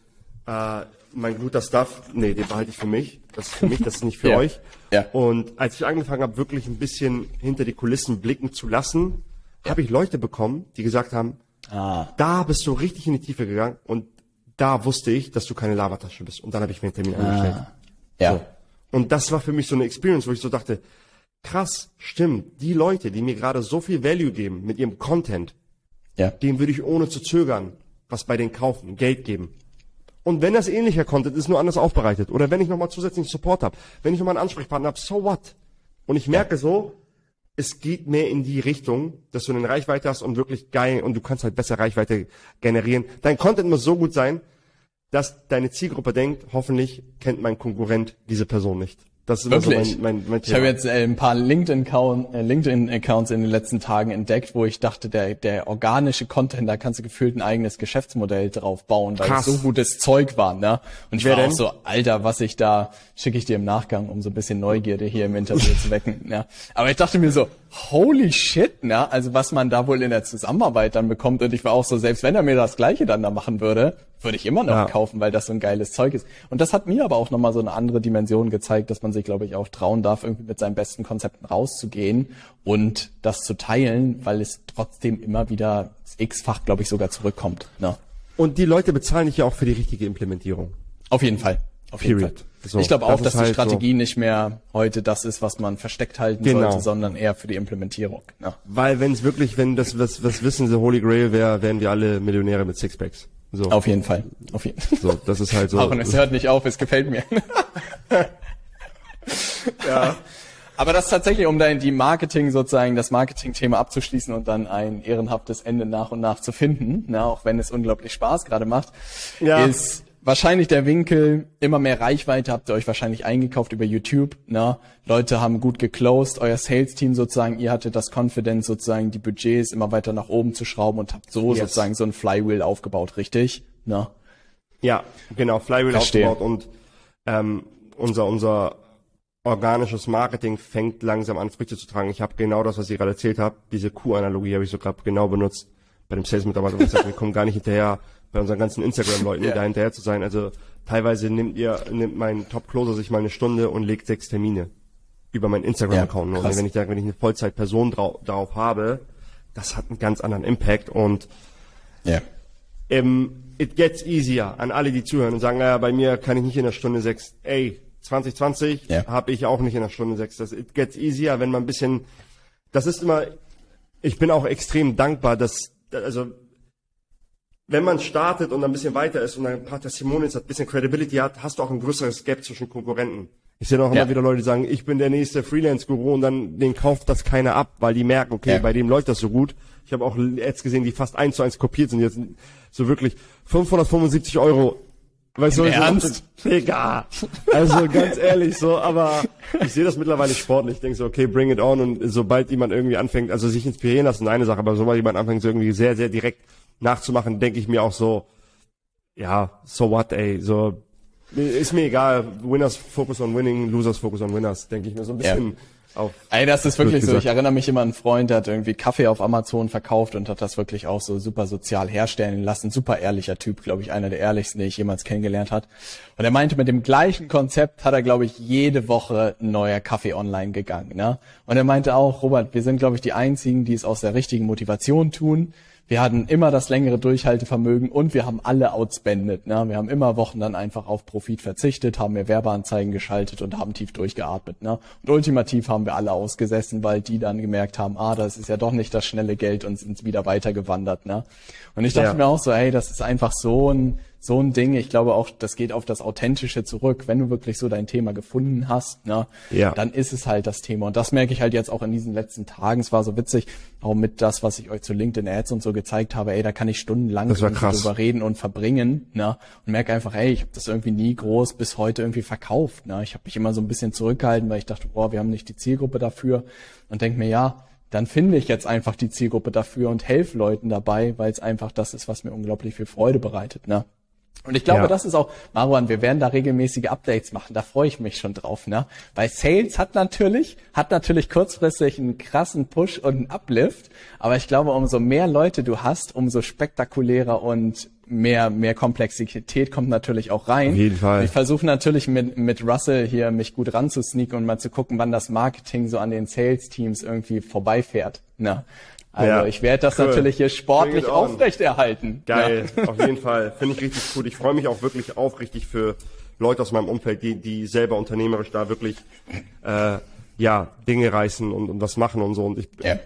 äh, mein guter Stuff, nee, den behalte ich für mich. Das ist für mich, das ist nicht für Ja. euch. Ja. Und als ich angefangen habe, wirklich ein bisschen hinter die Kulissen blicken zu lassen, habe ich Leute bekommen, die gesagt haben, Ah. da bist du richtig in die Tiefe gegangen und da wusste ich, dass du keine Lavatasche bist. Und dann habe ich mir einen Termin angestellt. Ja. So. Und das war für mich so eine Experience, wo ich so dachte, krass, stimmt, die Leute, die mir gerade so viel Value geben mit ihrem Content, Ja. dem würde ich ohne zu zögern was bei denen kaufen, Geld geben. Und wenn das ähnlicher Content ist, nur anders aufbereitet, oder wenn ich nochmal zusätzlichen Support habe, wenn ich nochmal einen Ansprechpartner habe, so what? Und ich merke so, es geht mehr in die Richtung, dass du eine Reichweite hast und wirklich geil und du kannst halt besser Reichweite generieren. Dein Content muss so gut sein, dass deine Zielgruppe denkt, hoffentlich kennt mein Konkurrent diese Person nicht. Das ist Wirklich? so mein, mein, mein Ich habe jetzt äh, ein paar LinkedIn-Account- äh, LinkedIn-Accounts in den letzten Tagen entdeckt, wo ich dachte, der, der organische Content, da kannst du gefühlt ein eigenes Geschäftsmodell drauf bauen, weil Krass. es so gutes Zeug war. Ne? Und ich Wer war denn? auch so, Alter, was ich da, schicke ich dir im Nachgang, um so ein bisschen Neugierde hier im Interview zu wecken. Ne? Aber ich dachte mir so, holy shit, ne? also was man da wohl in der Zusammenarbeit dann bekommt. Und ich war auch so, selbst wenn er mir das Gleiche dann da machen würde, würde ich immer noch Ja. kaufen, weil das so ein geiles Zeug ist. Und das hat mir aber auch nochmal so eine andere Dimension gezeigt, dass man sich, glaube ich, auch trauen darf, irgendwie mit seinen besten Konzepten rauszugehen und das zu teilen, weil es trotzdem immer wieder x-fach, glaube ich, sogar zurückkommt. Ne? Und die Leute bezahlen dich ja auch für die richtige Implementierung. Auf jeden Fall. Auf jeden Period. Fall. So, ich glaube auch, dass die halt Strategie nicht mehr heute das ist, was man versteckt halten Genau. sollte, sondern eher für die Implementierung. Ne? Weil wenn es wirklich, wenn das was, was Wissen the Holy Grail wäre, wären wir alle Millionäre mit Sixpacks. So, Auf jeden Fall. Auf jeden Fall. so das ist halt so. Und es hört nicht auf, es gefällt mir. Ja. Aber das tatsächlich, um dann die Marketing sozusagen, das Marketing-Thema abzuschließen und dann ein ehrenhaftes Ende nach und nach zu finden, na, auch wenn es unglaublich Spaß gerade macht, ja. ist wahrscheinlich der Winkel, immer mehr Reichweite habt ihr euch wahrscheinlich eingekauft über YouTube. Na, Leute haben gut geclosed, euer Sales-Team sozusagen, ihr hattet das Confidence sozusagen, die Budgets immer weiter nach oben zu schrauben und habt so yes. sozusagen so ein Flywheel aufgebaut, richtig? Na? Ja, genau, Flywheel Verstehe. aufgebaut und ähm, unser unser organisches Marketing fängt langsam an Früchte zu tragen. Ich habe genau das, was ich gerade erzählt habe, diese Q-Analogie habe ich so gerade genau benutzt bei dem Sales-Mitarbeiter. wir kommen gar nicht hinterher, bei unseren ganzen Instagram-Leuten yeah. da hinterher zu sein. Also teilweise nimmt ihr, nimmt mein Top-Closer sich mal eine Stunde und legt sechs Termine über meinen Instagram-Account. Ja, und wenn ich da, wenn ich eine Vollzeit-Person drau darauf habe, das hat einen ganz anderen Impact und ja. ähm, it gets easier an alle, die zuhören und sagen, naja, bei mir kann ich nicht in der Stunde sechs, ey, 2020 ja. habe ich auch nicht in der Stunde sechs. Das it gets easier, wenn man ein bisschen, das ist immer, ich bin auch extrem dankbar, dass, also wenn man startet und ein bisschen weiter ist und ein paar Testimonials hat, ein bisschen Credibility hat, hast du auch ein größeres Gap zwischen Konkurrenten. Ich sehe auch ja. immer wieder Leute, die sagen, ich bin der nächste Freelance-Guru und dann den kauft das keiner ab, weil die merken, okay, ja. bei dem läuft das so gut. Ich habe auch Ads gesehen, die fast eins zu eins kopiert sind. Jetzt so wirklich 575 Euro. Weißt du, Ernst? Digga. Also ganz ehrlich so, aber ich sehe das mittlerweile sportlich. Ich denke so, okay, bring it on und sobald jemand irgendwie anfängt, also sich inspirieren lassen, eine Sache, aber sobald jemand anfängt, so irgendwie sehr, sehr direkt nachzumachen, denke ich mir auch so, ja, so what, ey, so, ist mir egal, Winners focus on winning, Losers focus on winners, denke ich mir so ein bisschen. Ja. Auf, Ey, das ist wirklich so. Ich erinnere mich immer an einen Freund, der hat irgendwie Kaffee auf Amazon verkauft und hat das wirklich auch so super sozial herstellen lassen. Super ehrlicher Typ, glaube ich, einer der ehrlichsten, den ich jemals kennengelernt hat. Und er meinte, mit dem gleichen Konzept hat er, glaube ich, jede Woche ein neuer Kaffee online gegangen. Ne? Und er meinte auch, Robert, wir sind, glaube ich, die einzigen, die es aus der richtigen Motivation tun. Wir hatten immer das längere Durchhaltevermögen und wir haben alle outspendet. Ne? Wir haben immer Wochen dann einfach auf Profit verzichtet, haben mehr Werbeanzeigen geschaltet und haben tief durchgeatmet. Ne? Und ultimativ haben wir alle ausgesessen, weil die dann gemerkt haben, ah, das ist ja doch nicht das schnelle Geld und sind wieder weitergewandert. Ne? Und ich dachte ja. mir auch so, hey, das ist einfach so ein so ein Ding. Ich glaube auch, das geht auf das Authentische zurück. Wenn du wirklich so dein Thema gefunden hast, ne, ja. dann ist es halt das Thema. Und das merke ich halt jetzt auch in diesen letzten Tagen. Es war so witzig, auch mit das, was ich euch zu LinkedIn Ads und so gezeigt habe. Ey, da kann ich stundenlang drüber reden und verbringen, ne, und merke einfach, ey, ich habe das irgendwie nie groß bis heute irgendwie verkauft. Ne. Ich habe mich immer so ein bisschen zurückgehalten, weil ich dachte, boah, wir haben nicht die Zielgruppe dafür. Und denke mir, ja, dann finde ich jetzt einfach die Zielgruppe dafür und helfe Leuten dabei, weil es einfach das ist, was mir unglaublich viel Freude bereitet. Ne? Und ich glaube, ja. das ist auch, Marwan, wir werden da regelmäßige Updates machen, da freue ich mich schon drauf, ne? Weil Sales hat natürlich, hat natürlich kurzfristig einen krassen Push und einen Uplift, aber ich glaube, umso mehr Leute du hast, umso spektakulärer und mehr, mehr Komplexität kommt natürlich auch rein. Auf jeden Fall. Ich versuche natürlich mit, mit Russell hier mich gut ranzusneaken und mal zu gucken, wann das Marketing so an den Sales-Teams irgendwie vorbeifährt. Ne? Also ja, ich werde das cool. natürlich hier sportlich aufrechterhalten. Geil, ja. auf jeden Fall. Finde ich richtig cool. Ich freue mich auch wirklich aufrichtig für Leute aus meinem Umfeld, die, die selber unternehmerisch da wirklich äh, ja Dinge reißen und, und was machen und so. Und ich, ja.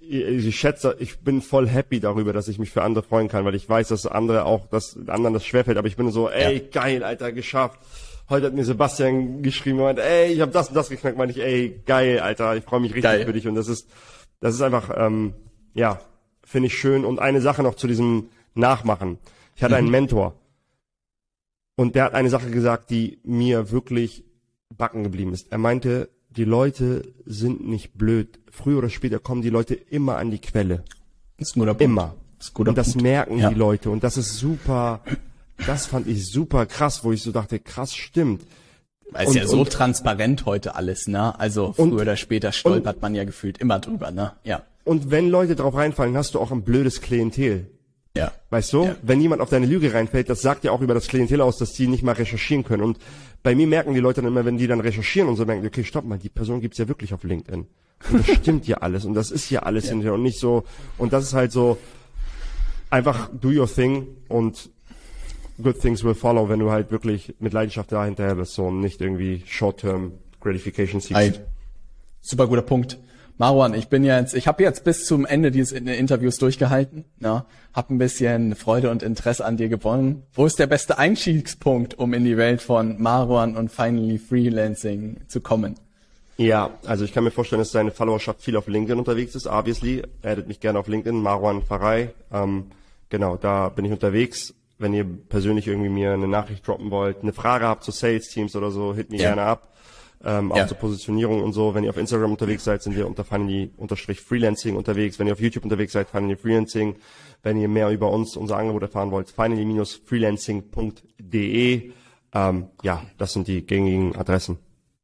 ich, ich schätze, ich bin voll happy darüber, dass ich mich für andere freuen kann, weil ich weiß, dass andere auch, dass anderen das schwerfällt. Aber ich bin so, ey, ja. geil, Alter, geschafft. Heute hat mir Sebastian geschrieben und meint, ey, ich habe das und das geknackt. Meinte ich, ey, geil, Alter, ich freue mich richtig geil. für dich. Und das ist, das ist einfach ähm, ja, finde ich schön. Und eine Sache noch zu diesem Nachmachen. Ich hatte mhm. einen Mentor. Und der hat eine Sache gesagt, die mir wirklich backen geblieben ist. Er meinte, die Leute sind nicht blöd. Früher oder später kommen die Leute immer an die Quelle. Das ist ein guter Punkt. Immer. Das und das Punkt. merken ja. die Leute. Und das ist super, das fand ich super krass, wo ich so dachte, krass, stimmt. Weil es ja so und, transparent heute alles, ne? Also früher und, oder später stolpert man ja gefühlt immer drüber, ne? Ja. Und wenn Leute drauf reinfallen, hast du auch ein blödes Klientel. Ja. Weißt du? Ja. Wenn jemand auf deine Lüge reinfällt, das sagt ja auch über das Klientel aus, dass die nicht mal recherchieren können. Und bei mir merken die Leute dann immer, wenn die dann recherchieren und so merken, okay, stopp mal, die Person gibt's ja wirklich auf LinkedIn. Und das stimmt ja alles und das ist ja alles ja. hinterher und nicht so, und das ist halt so, einfach do your thing und good things will follow, wenn du halt wirklich mit Leidenschaft da hinterher bist, so und nicht irgendwie short-term gratification seekst. Super guter Punkt. Marwan, ich bin jetzt, ich habe jetzt bis zum Ende dieses Interviews durchgehalten, ja, habe ein bisschen Freude und Interesse an dir gewonnen. Wo ist der beste Einstiegspunkt, um in die Welt von Marwan und Finally Freelancing zu kommen? Ja, also ich kann mir vorstellen, dass seine Followerschaft viel auf LinkedIn unterwegs ist, obviously. Addet mich gerne auf LinkedIn, Marwan Farai. Ähm, genau, da bin ich unterwegs. Wenn ihr persönlich irgendwie mir eine Nachricht droppen wollt, eine Frage habt zu Sales Teams oder so, hit mir ja. gerne ab. Ähm, auch ja. zur Positionierung und so. Wenn ihr auf Instagram unterwegs seid, sind wir unter Finally-Freelancing unterwegs. Wenn ihr auf YouTube unterwegs seid, Finally Freelancing. Wenn ihr mehr über uns, unser Angebot erfahren wollt, finally-freelancing.de. Ähm, ja, das sind die gängigen Adressen.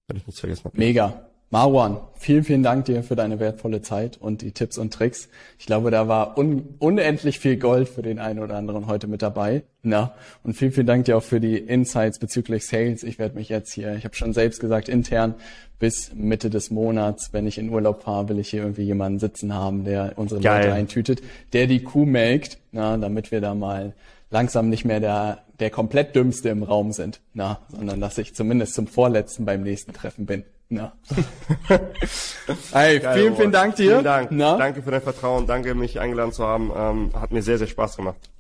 Wenn ich nichts vergessen habe. Mega. Marwan, vielen, vielen Dank dir für deine wertvolle Zeit und die Tipps und Tricks. Ich glaube, da war un unendlich viel Gold für den einen oder anderen heute mit dabei. Na, und vielen, vielen Dank dir auch für die Insights bezüglich Sales. Ich werde mich jetzt hier, ich habe schon selbst gesagt, intern bis Mitte des Monats, wenn ich in Urlaub fahre, will ich hier irgendwie jemanden sitzen haben, der unsere Geil. Leute eintütet, der die Kuh melkt, na, damit wir da mal langsam nicht mehr der, der komplett Dümmste im Raum sind, na, sondern dass ich zumindest zum Vorletzten beim nächsten Treffen bin. Na. hey, Geil, vielen, vielen Dank dir. Vielen Dank. Na? Danke für dein Vertrauen. Danke, mich eingeladen zu haben. Ähm, hat mir sehr, sehr Spaß gemacht.